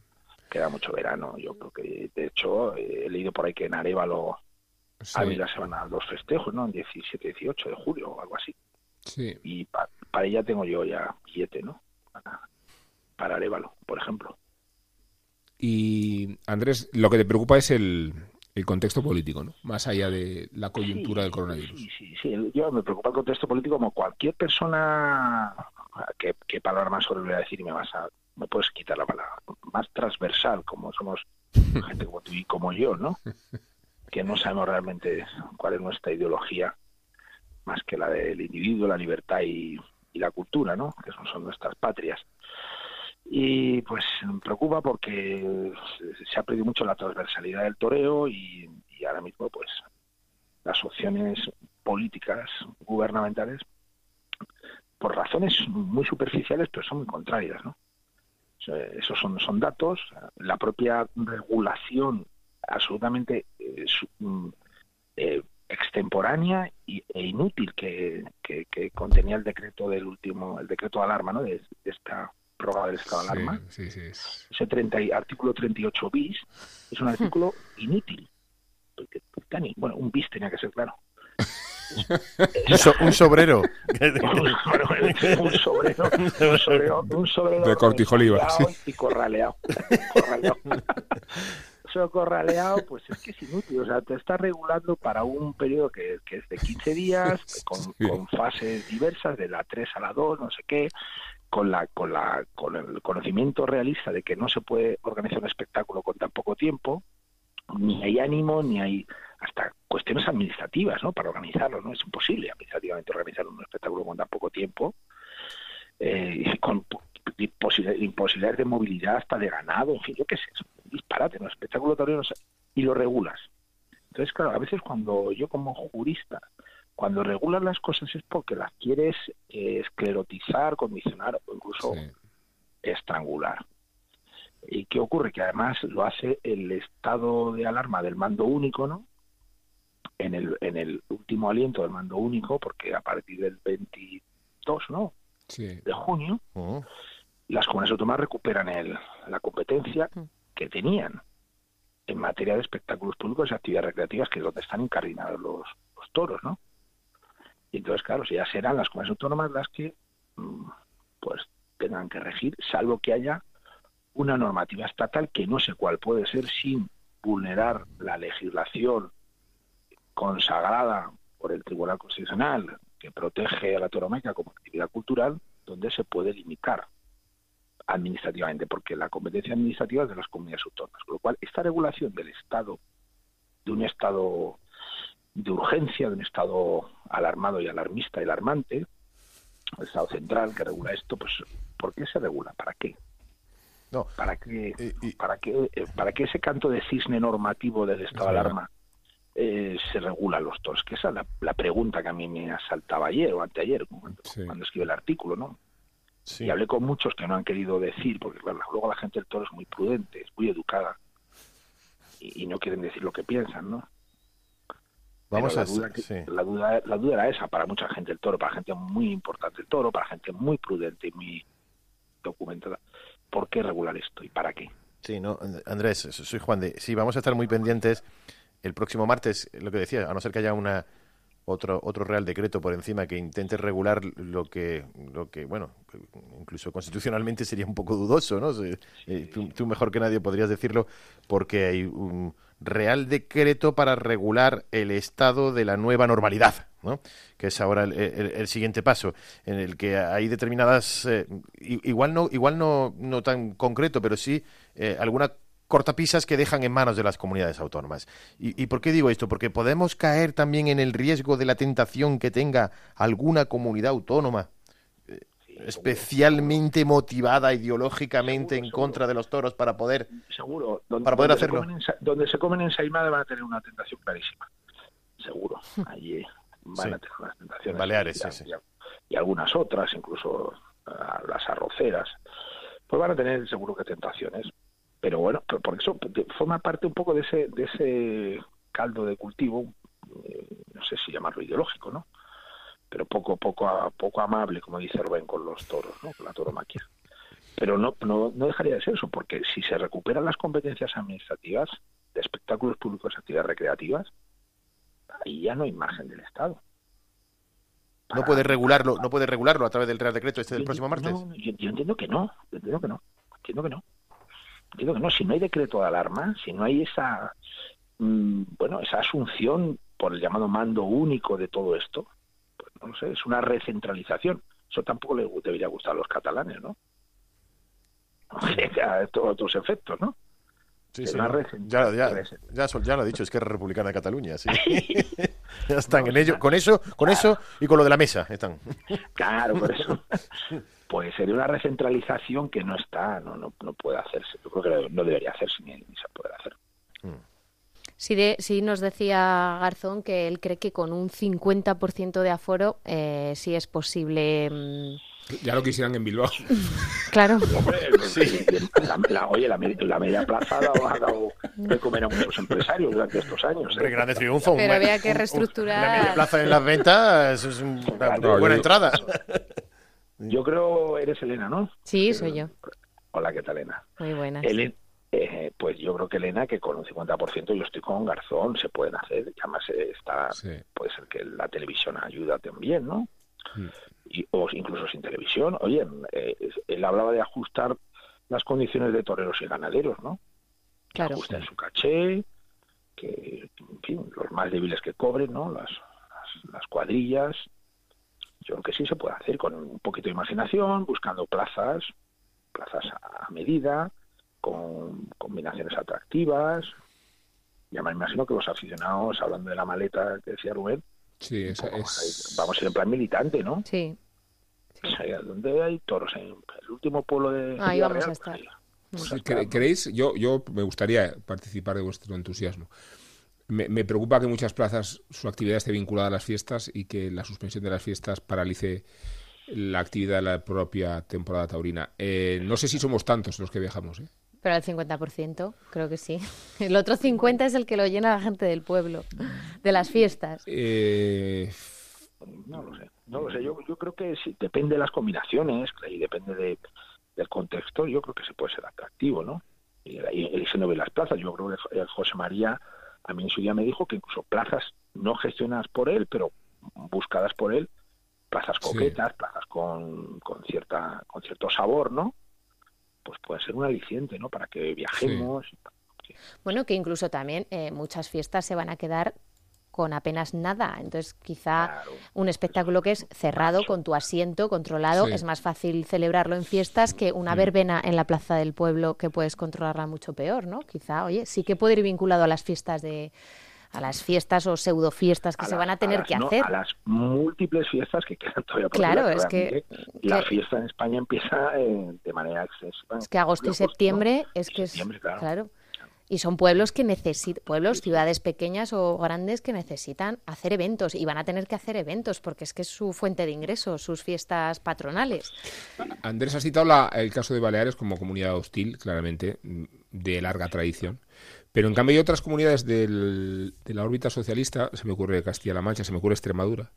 Queda mucho verano. Yo creo que, de hecho, eh, he leído por ahí que en Arevalo Ávila se van a los festejos, ¿no? 17, 18 de julio o algo así. Sí. Y para ella tengo yo ya billete, ¿no? Para, para Arévalo, por ejemplo. Y Andrés, lo que te preocupa es el, el contexto político, ¿no? Más allá de la coyuntura del coronavirus. Sí, sí, sí. Yo me preocupa el contexto político como cualquier persona que, que palabra más sobre voy a decir y me vas a me puedes quitar la palabra más transversal como somos gente como tú y como yo, ¿no? Que no sabemos realmente cuál es nuestra ideología más que la del individuo, la libertad y, y la cultura, ¿no? Que son, son nuestras patrias. Y pues me preocupa porque se ha perdido mucho la transversalidad del toreo y, y ahora mismo pues las opciones políticas gubernamentales por razones muy superficiales pero son muy contrarias, ¿no? Esos son, son datos, la propia regulación absolutamente eh, mm, eh, extemporánea y, e inútil que, que, que, contenía el decreto del último, el decreto de alarma, ¿no? De, de esta prórroga del estado de alarma. Sí, sí. Ese 30, artículo 38 bis es un artículo inútil. Porque, bueno, un bis tenía que ser claro. Un, so, un, sobrero. un, sobrero. Un sobrero. Un sobrero. De cortijoliva. Sí. Y corraleado. corraleado. Eso corraleado, pues es que es inútil. O sea, te está regulando para un periodo que, que es de 15 días, con, sí. con, fases diversas, de la 3 a la 2, no sé qué, con, la, con, la, con el conocimiento realista de que no se puede organizar un espectáculo con tan poco tiempo, ni hay ánimo, ni hay hasta cuestiones administrativas, ¿no? Para organizarlo, ¿no? Es imposible administrativamente organizar un espectáculo con tan poco tiempo, eh, con imposibilidades de movilidad hasta de ganado, en fin, yo qué sé, es un disparate, ¿no? Espectáculo taurino y lo regulas. Entonces, claro, a veces cuando yo como jurista, cuando regulas las cosas es porque las quieres eh, esclerotizar, condicionar o incluso sí. estrangular. ¿Y qué ocurre? Que además lo hace el estado de alarma del mando único, ¿no? En el, en el último aliento del mando único, porque a partir del 22, ¿no? Sí. De junio, Uh -huh. las comunidades autónomas recuperan el, la competencia que tenían en materia de espectáculos públicos y actividades recreativas, que es donde están incardinados los, los toros, ¿no? Y entonces, claro, si ya serán las comunidades autónomas las que pues tengan que regir, salvo que haya una normativa estatal que no sé cuál puede ser sin vulnerar la legislación consagrada por el Tribunal Constitucional que protege a la tauromaquia como actividad cultural, donde se puede limitar administrativamente, porque la competencia administrativa es de las comunidades autónomas. Con lo cual, esta regulación del Estado, de un Estado de urgencia, de un Estado alarmado y alarmista y alarmante, el Estado central que regula esto, pues, ¿por qué se regula? ¿Para qué? No. ¿Para qué, y... para qué, para qué ese canto de cisne normativo del estado de alarma eh, se regula los toros? Que esa es la, la, pregunta que a mí me asaltaba ayer o anteayer cuando, sí. cuando escribí el artículo, ¿no? Sí. Y hablé con muchos que no han querido decir, porque claro, luego la gente del toro es muy prudente, es muy educada y, y no quieren decir lo que piensan, ¿no? Vamos la a duda, sí. la, duda, la duda era esa para mucha gente el toro, para gente muy importante el toro, para gente muy prudente y muy documentada. ¿Por qué regular esto y para qué? Sí, no, Andrés, soy Juan de. Sí, vamos a estar muy pendientes el próximo martes, lo que decía, a no ser que haya una otro otro real decreto por encima que intente regular lo que lo que bueno incluso constitucionalmente sería un poco dudoso no sí, eh, tú, tú, mejor que nadie podrías decirlo porque hay un real decreto para regular el estado de la nueva normalidad ¿no? que es ahora el, el, el, siguiente paso en el que hay determinadas eh, igual no igual no no tan concreto pero sí eh, alguna cortapisas que dejan en manos de las comunidades autónomas. ¿Y, ¿Y, por qué digo esto? Porque podemos caer también en el riesgo de la tentación que tenga alguna comunidad autónoma eh, especialmente motivada ideológicamente seguro, en seguro. contra de los toros para poder seguro donde, para poder donde hacerlo. Se comen, donde se comen ensaimada van a tener una tentación clarísima. Seguro. Allí van sí. a tener unas tentaciones. En Baleares, y, sí, y, algunas otras, incluso uh, las arroceras, pues van a tener seguro que tentaciones pero bueno, por eso forma parte un poco de ese, de ese caldo de cultivo, eh, no sé si llamarlo ideológico, ¿no? Pero poco, poco, poco amable, como dice Rubén, con los toros, ¿no? Con la toromaquia. Pero no, no, no dejaría de ser eso, porque si se recuperan las competencias administrativas de espectáculos públicos y actividades recreativas, ya no hay margen del Estado. No puede regularlo, no puede regularlo a través del Real Decreto este del próximo martes. No, yo, yo entiendo que no, yo entiendo que no, entiendo que no. Entiendo que no, si no hay decreto de alarma, si no hay esa mm, bueno, esa asunción por el llamado mando único de todo esto, pues no lo sé, es una recentralización. Eso tampoco le debería gustar a los catalanes, ¿no? Estos otros efectos, ¿no? Sí, Ya, ya, ya, ya lo ha dicho, es que es republicana de Cataluña, sí. ya están en ello, con eso, con eso y con lo de la mesa están. Claro, por eso. Pues sería una recentralización que no está, no, no, no puede hacerse. Yo creo que no debería hacerse ni, ni se puede hacer. Sí, de, sí nos decía Garzón que él cree que con un 50% de aforo eh, sí es posible. mm, Ya lo quisieran en Bilbao. Claro, Sí. La, la- oye, la, la media plaza ha dado, ha dado de comer a muchos empresarios durante estos años. ¿eh? grande triunfo. Pero un- había que un- un- reestructurar. La media plaza en las ventas es un- una No, buena yo- entrada. Yo creo, eres Elena, ¿no? sí, soy yo. Hola, ¿qué tal, Elena? Muy buenas. Ele- eh, pues yo creo que Elena, que con un 50% yo estoy con Garzón, se pueden hacer. Además eh, está, Sí. puede ser que la televisión ayuda también, ¿no? Mm. Y, o incluso sin televisión. Oye, eh, él hablaba de ajustar las condiciones de toreros y ganaderos, ¿no? Que Claro. ajusten su caché, que, en fin, los más débiles que cobren, ¿no? Las, las, las cuadrillas. Yo creo que sí se puede hacer con un poquito de imaginación, buscando plazas, plazas a medida, con combinaciones atractivas. Ya me imagino que los aficionados, hablando de la maleta que decía Rubén, Sí, esa vamos, a ir, es... vamos a ir en plan militante, ¿no? Sí. O sea, donde hay toros en el último pueblo de Ahí Villarreal, vamos a pues estar. ahí vamos a Sí, estar, cre- ¿no? ¿Queréis? Yo, yo me gustaría participar de vuestro entusiasmo. Me, me preocupa que muchas plazas su actividad esté vinculada a las fiestas y que la suspensión de las fiestas paralice la actividad de la propia temporada taurina. Eh, no sé si somos tantos los que viajamos. ¿eh? Pero el 50%, creo que sí. El otro 50% es el que lo llena la gente del pueblo, de las fiestas. Eh, No lo sé, no lo sé. Yo, yo creo que sí, depende de las combinaciones y depende de, del contexto. Yo creo que se puede ser atractivo, ¿no? Y ahí eligiendo bien las plazas. Yo creo que José María a mí en su día me dijo que incluso plazas no gestionadas por él, pero buscadas por él, plazas Sí. coquetas, plazas con, con cierta con cierto sabor, ¿no? Pues puede ser un aliciente, ¿no? Para que viajemos. Bueno, que incluso también eh, muchas fiestas se van a quedar con apenas nada. Entonces, quizá Claro. un espectáculo que es cerrado, con tu asiento, controlado, Sí. es más fácil celebrarlo en fiestas que una verbena en la plaza del pueblo que puedes controlarla mucho peor, ¿no? Quizá, oye, sí que puede ir vinculado a las fiestas de a las fiestas o pseudo fiestas que a se van a tener las que no- hacer. a las múltiples fiestas que quedan todavía por Claro, es que- la que- fiesta en España empieza eh, de manera excesiva. Es que agosto y septiembre ¿no? es que es claro. Y son pueblos que necesitan, pueblos, ciudades pequeñas o grandes que necesitan hacer eventos y van a tener que hacer eventos porque es que es su fuente de ingresos, sus fiestas patronales. Andrés ha citado el caso de Baleares como comunidad hostil, claramente, mm, de larga tradición. Pero en cambio hay otras comunidades del- de la órbita socialista, se me ocurre Castilla-La Mancha, se me ocurre Extremadura,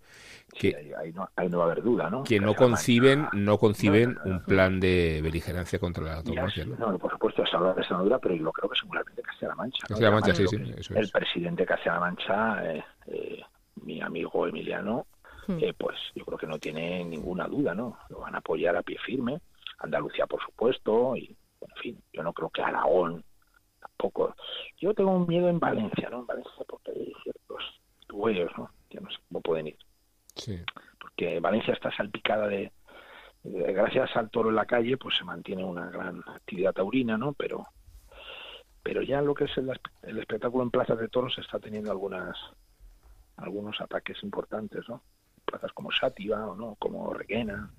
que, ahí, ahí no, ahí no va a haber duda, ¿no? que no conciben, no conciben No, no, no, un plan de beligerancia contra la Ya, autonomía. sí, ¿no? no, por supuesto, se habla de Extremadura, pero yo creo que singularmente Castilla-La Mancha. ¿no? Castilla-La Mancha, Además, sí, sí, eso El es. presidente de Castilla-La Mancha, eh, eh, mi amigo Emiliano, Hmm. eh, pues yo creo que no tiene ninguna duda, ¿no? Lo van a apoyar a pie firme. Andalucía, por supuesto, y, en fin, yo no creo que Aragón tampoco. Yo tengo un miedo en Valencia, ¿no? En Valencia, porque hay ciertos huellos, ¿no? Que no sé cómo pueden ir. Sí. porque Valencia está salpicada de, gracias al toro en la calle pues se mantiene una gran actividad taurina no pero pero ya lo que es el espectáculo en plazas de toros está teniendo algunas algunos ataques importantes no plazas como Sátiva o no como Requena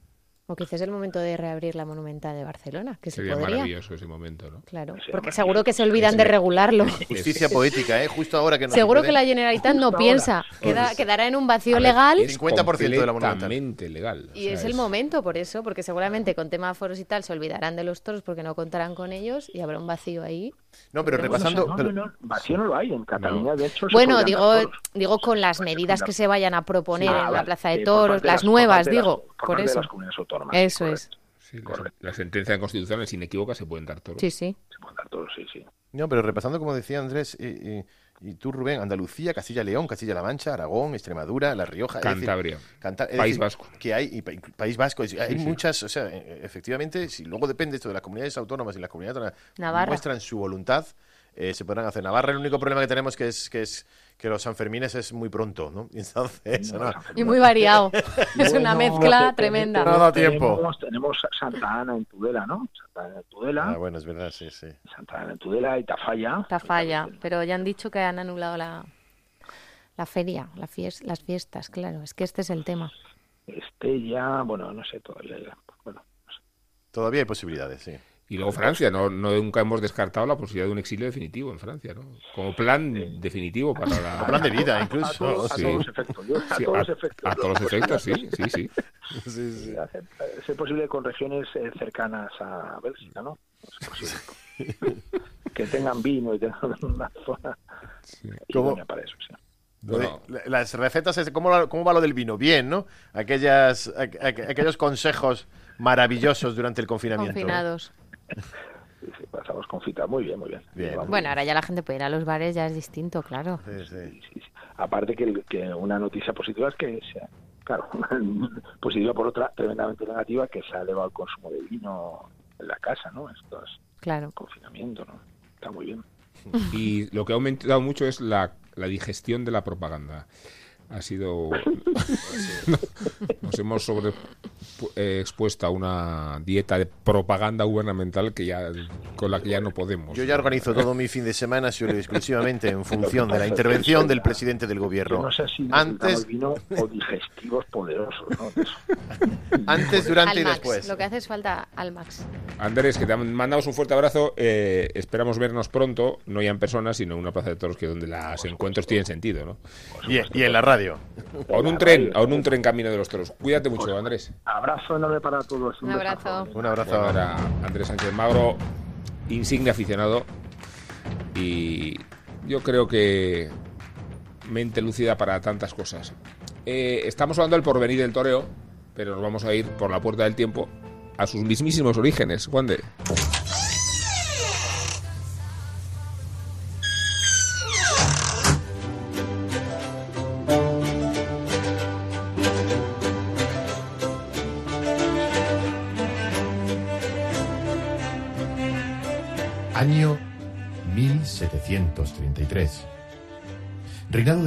O quizás es el momento de reabrir la Monumental de Barcelona, que Sería se podría. maravilloso ese momento, ¿no? Claro, porque seguro que se olvidan de regularlo. Justicia poética, ¿eh? Justo ahora que no Seguro se que la. Generalitat no piensa, queda- quedará en un vacío ver, legal es 50% de la monumental. legal. o y sea, es el momento por eso, porque seguramente con tema foros y tal se olvidarán de los toros porque no contarán con ellos y habrá un vacío ahí. No, pero Bueno, repasando... no, pero- no, no, vacío no lo hay en Cataluña de hecho se Bueno, digo, digo con las medidas que se vayan a proponer Ah, en la Plaza de Toros, las nuevas, las- digo, por por parte de eso. las comunidades autónomas Eso correcto. es. Sí, la, la sentencia constitucional es inequívoca, se pueden dar toros. Sí, sí. se pueden dar toros sí sí No, pero repasando, como decía Andrés, eh, eh, Y tú, Rubén, Andalucía, Castilla León, Castilla-La Mancha, Aragón, Extremadura, La Rioja. es decir, Cantabria. Canta- es País decir, Vasco. Que hay, y pa- País Vasco, es- hay Sí, sí. muchas, o sea, eh, efectivamente, si luego depende esto de las comunidades autónomas y las comunidades autónomas Navarra. muestran su voluntad, eh, se podrán hacer. Navarra, el único problema que tenemos que es que es que los Sanfermines es muy pronto, ¿no? Y entonces, no, Y muy variado. es una Bueno, mezcla tremenda. No dado tiempo. Tenemos, tenemos Santa Ana en Tudela, ¿no? Santa Ana en Tudela, Ah, bueno, es verdad, sí, sí. Santa Ana en Tudela y Tafalla. Está falla, pero ya han dicho que han anulado la, la feria, la fies- las fiestas, claro, es que este es el tema. Estella, bueno, no sé todavía. ya, Bueno, Todavía hay posibilidades, sí. Y luego Francia, no, no nunca hemos descartado la posibilidad de un exilio definitivo en Francia, ¿no? Como plan definitivo para la... Plan de vida, a incluso. todos, a todos los efectos. yo- a Sí, todos a, los efectos. a todos los efectos, sí, sí, sí. Sí, hacer- ser posible con regiones eh, cercanas a Bélgica, ¿no? Es posible. que tengan vino y tengan una zona ¿Cómo? para eso, sí. Bueno. las recetas, ¿cómo, ¿cómo va lo del vino? Bien, ¿no? Aquellas, aqu- aqu- aquellos consejos maravillosos durante el confinamiento. Confinados. Pasamos con fita. Muy bien, muy bien. Bueno, ahora ya la gente puede ir a los bares, ya es distinto, claro. Sí, sí. Sí, sí, sí. Aparte que, el- que una noticia positiva es que, sea, claro, positiva por otra tremendamente negativa, que se ha elevado el consumo de vino en la casa, ¿no? Esto es Claro. confinamiento, ¿no? Está muy bien. Y lo que ha aumentado mucho es la, la digestión de la propaganda. Ha sido... Nos hemos sobre eh, expuesto a una dieta de propaganda gubernamental que ya con la que ya no podemos. Yo ya organizo todo mi fin de semana solo y exclusivamente en función de la intervención del presidente del gobierno. no sé si Antes, vino o digestivos poderosos, antes, durante y después. lo que hace es falta Almax. Andrés, que te mandamos un fuerte abrazo. eh, esperamos vernos pronto, no ya en persona, sino en una plaza de toros que donde los encuentros tienen sentido, ¿no? Y, y en la radio. O en un tren, o en un tren camino de los toros. Cuídate mucho, Andrés. Abrazo enorme para todos. Un abrazo. Un abrazo. Bueno, ahora Andrés Sánchez Magro, insigne aficionado. Y yo creo que mente lúcida para tantas cosas. Eh, estamos hablando del porvenir del toreo, pero nos vamos a ir por la puerta del tiempo a sus mismísimos orígenes. Juan de.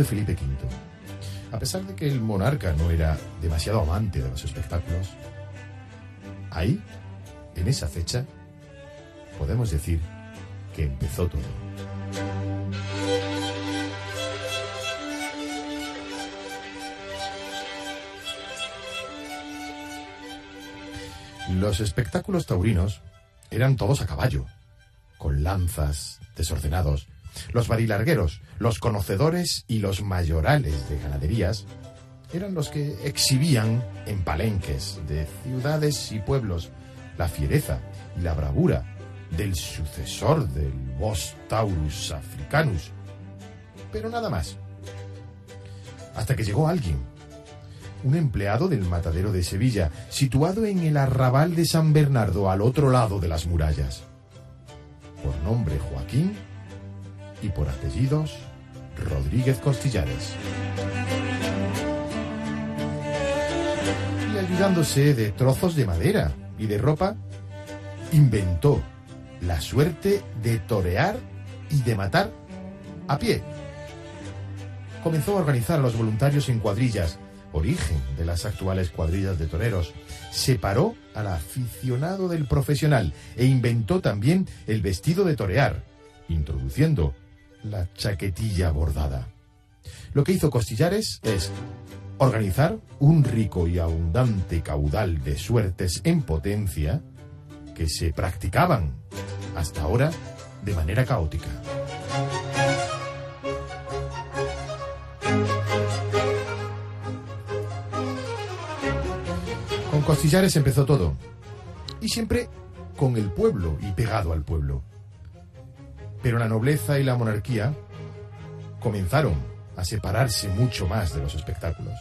De Felipe V. A pesar de que el monarca no era demasiado amante de los espectáculos, ahí, en esa fecha, podemos decir que empezó todo. Los espectáculos taurinos eran todos a caballo, con lanzas, desordenados. Los barilargueros, los conocedores y los mayorales de ganaderías eran los que exhibían en palenques de ciudades y pueblos la fiereza y la bravura del sucesor del Bos Taurus africanus. Pero nada más. Hasta que llegó alguien, un empleado del matadero de Sevilla, situado en el arrabal de San Bernardo al otro lado de las murallas. Por nombre Joaquín y por apellidos Rodríguez Costillares. Y ayudándose de trozos de madera y de ropa, inventó la suerte de torear y de matar a pie. Comenzó a organizar a los voluntarios en cuadrillas, origen de las actuales cuadrillas de toreros. Separó al aficionado del profesional e inventó también el vestido de torear, introduciendo la chaquetilla bordada. Lo que hizo Costillares es organizar un rico y abundante caudal de suertes en potencia que se practicaban hasta ahora de manera caótica. Con Costillares empezó todo. Y siempre con el pueblo y pegado al pueblo. Pero la nobleza y la monarquía comenzaron a separarse mucho más de los espectáculos.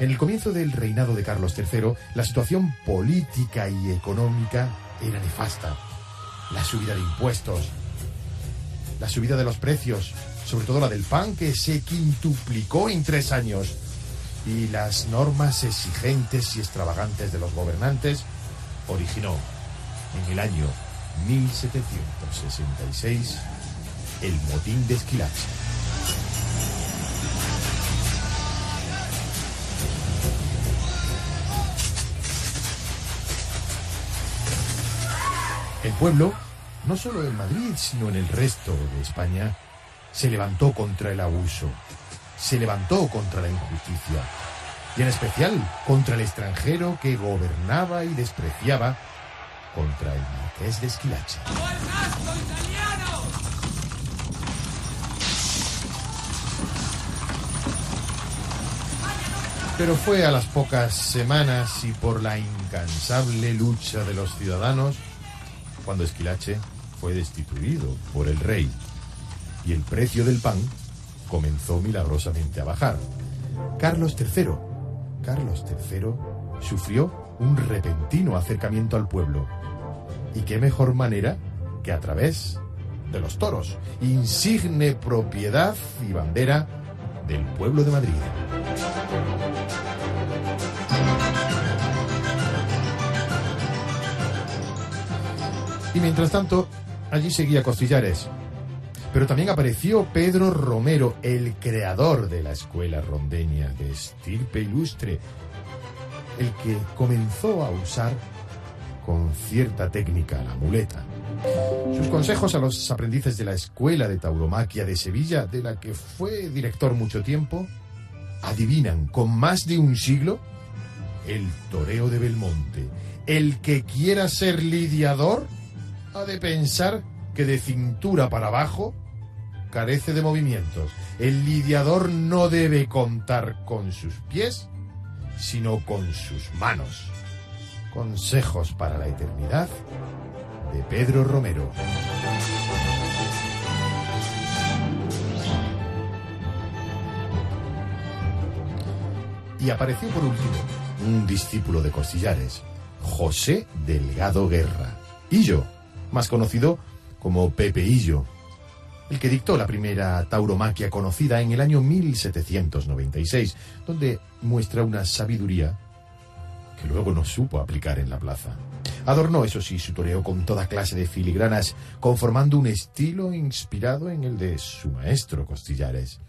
En el comienzo del reinado de Carlos III, la situación política y económica era nefasta. La subida de impuestos, la subida de los precios, sobre todo la del pan, que se quintuplicó en tres años, y las normas exigentes y extravagantes de los gobernantes, originó en el año 1766 el motín de Esquilache. El pueblo, no solo en Madrid, sino en el resto de España, se levantó contra el abuso, se levantó contra la injusticia, y en especial contra el extranjero que gobernaba y despreciaba contra el marqués de Esquilache. Pero fue a las pocas semanas y por la incansable lucha de los ciudadanos cuando Esquilache fue destituido por el rey y el precio del pan comenzó milagrosamente a bajar. Carlos III, Carlos III sufrió un repentino acercamiento al pueblo. ¿Y qué mejor manera que a través de los toros, insigne propiedad y bandera del pueblo de Madrid? Y mientras tanto, allí seguía Costillares. Pero también apareció Pedro Romero, el creador de la escuela rondeña de estirpe ilustre, el que comenzó a usar con cierta técnica la muleta. Sus consejos a los aprendices de la escuela de tauromaquia de Sevilla, de la que fue director mucho tiempo, adivinan con más de un siglo el toreo de Belmonte. El que quiera ser lidiador ha de pensar que de cintura para abajo carece de movimientos. El lidiador no debe contar con sus pies, sino con sus manos. Consejos para la eternidad de Pedro Romero. Y apareció por último un discípulo de Costillares, José Delgado Guerra, Illo, más conocido como Pepe Illo, el que dictó la primera tauromaquia conocida en el año 1796, donde muestra una sabiduría que luego no supo aplicar en la plaza. Adornó, eso sí, su toreo con toda clase de filigranas, conformando un estilo inspirado en el de su maestro Costillares,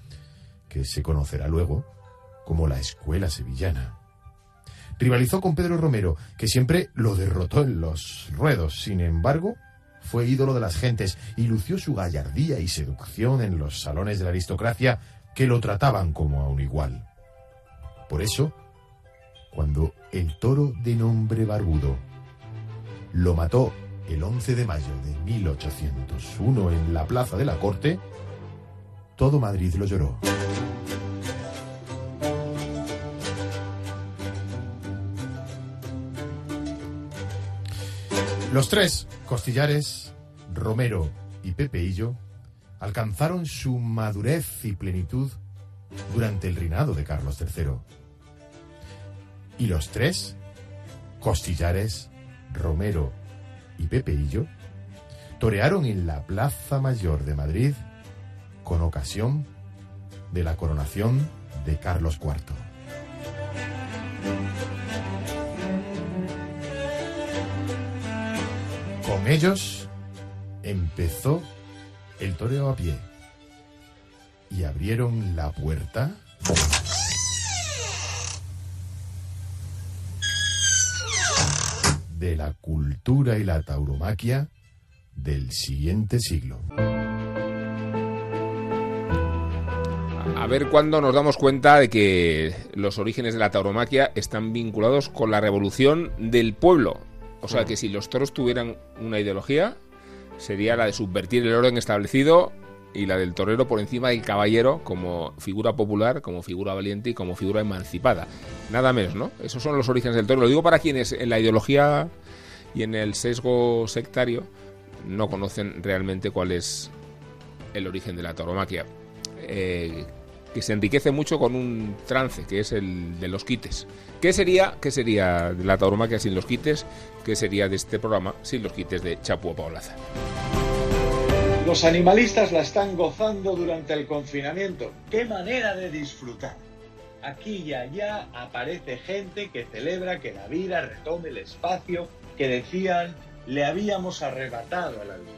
que se conocerá luego como la Escuela Sevillana. Rivalizó con Pedro Romero, que siempre lo derrotó en los ruedos. Sin embargo, fue ídolo de las gentes y lució su gallardía y seducción en los salones de la aristocracia que lo trataban como a un igual. Por eso, cuando el toro de nombre Barbudo lo mató el 11 de mayo de 1801 en la plaza de la Corte, todo Madrid lo lloró. Los tres, Costillares, Romero y Pepeillo, alcanzaron su madurez y plenitud durante el reinado de Carlos III. Y los tres, Costillares, Romero y Pepeillo, torearon en la Plaza Mayor de Madrid con ocasión de la coronación de Carlos IV. Con ellos empezó el toreo a pie y abrieron la puerta de la cultura y la tauromaquia del siguiente siglo. A ver cuándo nos damos cuenta de que los orígenes de la tauromaquia están vinculados con la revolución del pueblo. O sea que si los toros tuvieran una ideología, sería la de subvertir el orden establecido y la del torero por encima del caballero como figura popular, como figura valiente y como figura emancipada. Nada menos, ¿no? Esos son los orígenes del toro. Lo digo para quienes en la ideología y en el sesgo sectario no conocen realmente cuál es el origen de la tauromaquia. Eh, que se enriquece mucho con un trance, que es el de los quites. ¿Qué sería, qué sería de la tauromaquia sin los quites? ¿Qué sería de este programa sin los quites de Chapua Paulaza? Los animalistas la están gozando durante el confinamiento. ¡Qué manera de disfrutar! Aquí y allá aparece gente que celebra que la vida retome el espacio que decían le habíamos arrebatado a la vida.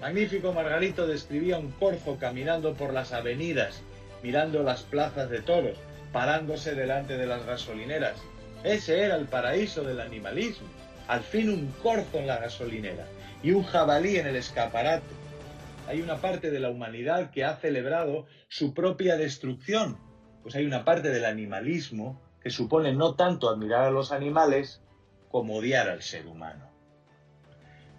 Magnífico Margarito describía un corzo caminando por las avenidas, mirando las plazas de toros, parándose delante de las gasolineras. Ese era el paraíso del animalismo. Al fin un corzo en la gasolinera y un jabalí en el escaparate. Hay una parte de la humanidad que ha celebrado su propia destrucción, pues hay una parte del animalismo que supone no tanto admirar a los animales como odiar al ser humano.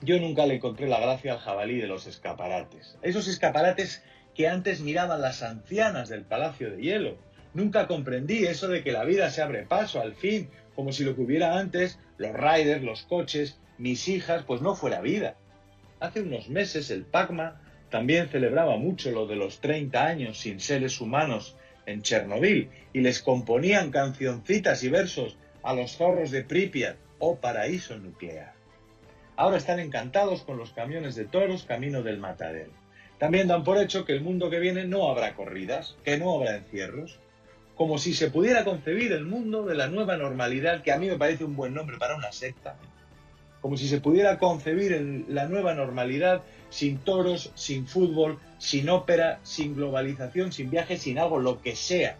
Yo nunca le encontré la gracia al jabalí de los escaparates. Esos escaparates que antes miraban las ancianas del Palacio de Hielo. Nunca comprendí eso de que la vida se abre paso al fin, como si lo que hubiera antes, los riders, los coches, mis hijas, pues no fuera vida. Hace unos meses el PACMA también celebraba mucho lo de los 30 años sin seres humanos en Chernobyl y les componían cancioncitas y versos a los zorros de Pripyat o paraíso nuclear. Ahora están encantados con los camiones de toros camino del matadero. También dan por hecho que el mundo que viene no habrá corridas, que no habrá encierros, como si se pudiera concebir el mundo de la nueva normalidad, que a mí me parece un buen nombre para una secta, como si se pudiera concebir la nueva normalidad sin toros, sin fútbol, sin ópera, sin globalización, sin viajes, sin algo, lo que sea.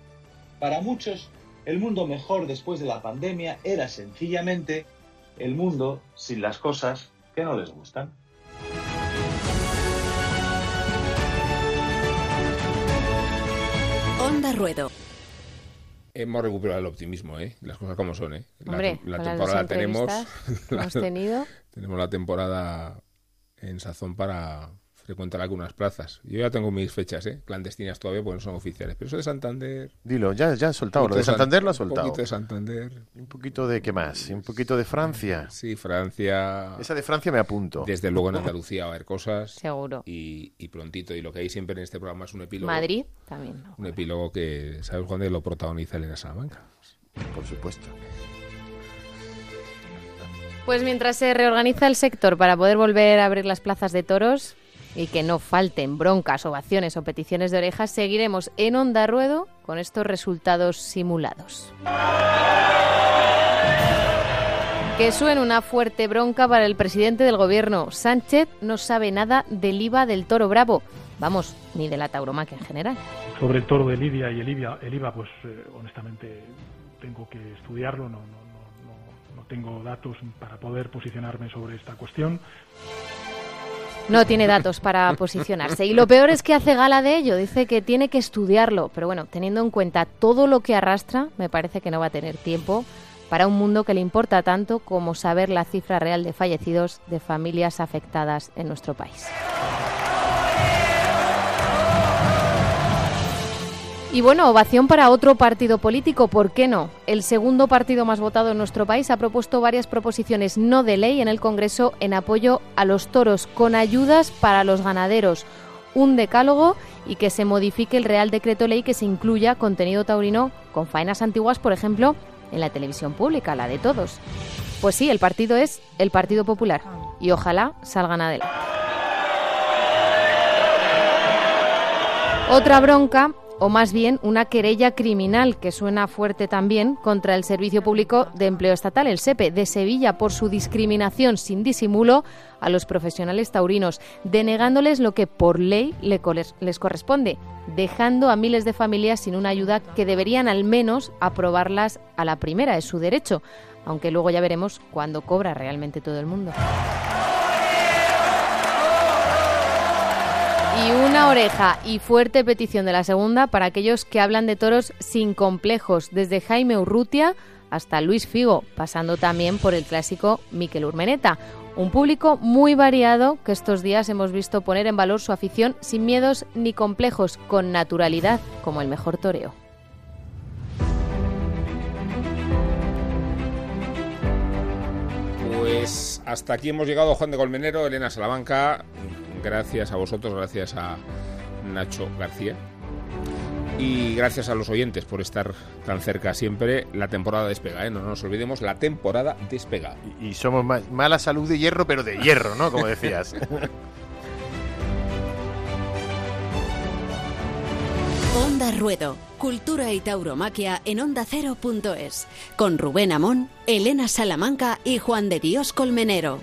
Para muchos, el mundo mejor después de la pandemia era sencillamente el mundo sin las cosas que no les gustan. Onda Ruedo. Hemos recuperado el optimismo, ¿eh? Las cosas como son, ¿eh? Hombre, la, con temporada tenemos. hemos tenido. tenemos la temporada en sazón para frecuentar algunas plazas. Yo ya tengo mis fechas, ¿eh? Clandestinas todavía porque no son oficiales. Pero eso de Santander. Dilo, ya, ya has soltado. Lo de Santander lo has soltado. Un poquito de Santander. Un poquito de qué más. Un poquito de Francia. Sí, Francia. Esa de Francia me apunto. Desde luego en Andalucía va a haber cosas. Seguro. Y, y prontito. Y lo que hay siempre en este programa es un epílogo. Madrid también. Un epílogo que, ¿sabes cuándo lo protagoniza Elena Salamanca? Por supuesto. Pues mientras se reorganiza el sector para poder volver a abrir las plazas de toros y que no falten broncas, ovaciones o peticiones de orejas, seguiremos en Onda Ruedo con estos resultados simulados. Que suene una fuerte bronca para el presidente del gobierno. Sánchez no sabe nada del IVA del toro bravo. Vamos, ni de la tauromaquia en general. Sobre el toro de Lidia y el IVA, el IVA pues eh, honestamente tengo que estudiarlo, no, no, no, no tengo datos para poder posicionarme sobre esta cuestión. No tiene datos para posicionarse. Y lo peor es que hace gala de ello. Dice que tiene que estudiarlo. Pero bueno, teniendo en cuenta todo lo que arrastra, me parece que no va a tener tiempo para un mundo que le importa tanto como saber la cifra real de fallecidos de familias afectadas en nuestro país. Y bueno, ovación para otro partido político, ¿por qué no? El segundo partido más votado en nuestro país ha propuesto varias proposiciones no de ley en el Congreso en apoyo a los toros, con ayudas para los ganaderos, un decálogo y que se modifique el Real Decreto Ley que se incluya contenido taurino con faenas antiguas, por ejemplo, en la televisión pública, la de todos. Pues sí, el partido es el Partido Popular y ojalá salgan adelante. Otra bronca o más bien una querella criminal que suena fuerte también contra el Servicio Público de Empleo Estatal, el SEPE, de Sevilla por su discriminación sin disimulo a los profesionales taurinos, denegándoles lo que por ley les corresponde, dejando a miles de familias sin una ayuda que deberían al menos aprobarlas a la primera, es su derecho, aunque luego ya veremos cuándo cobra realmente todo el mundo. Y una oreja y fuerte petición de la segunda para aquellos que hablan de toros sin complejos, desde Jaime Urrutia hasta Luis Figo, pasando también por el clásico Miquel Urmeneta. Un público muy variado que estos días hemos visto poner en valor su afición sin miedos ni complejos, con naturalidad, como el mejor toreo. Pues hasta aquí hemos llegado, Juan de Colmenero, Elena Salamanca gracias a vosotros, gracias a Nacho García. Y gracias a los oyentes por estar tan cerca siempre. La temporada despega, ¿eh? no nos olvidemos, la temporada despega. Y, somos ma mala salud de hierro, pero de hierro, ¿no? Como decías. Onda Ruedo, Cultura y Tauromaquia en OndaCero.es. Con Rubén Amón, Elena Salamanca y Juan de Dios Colmenero.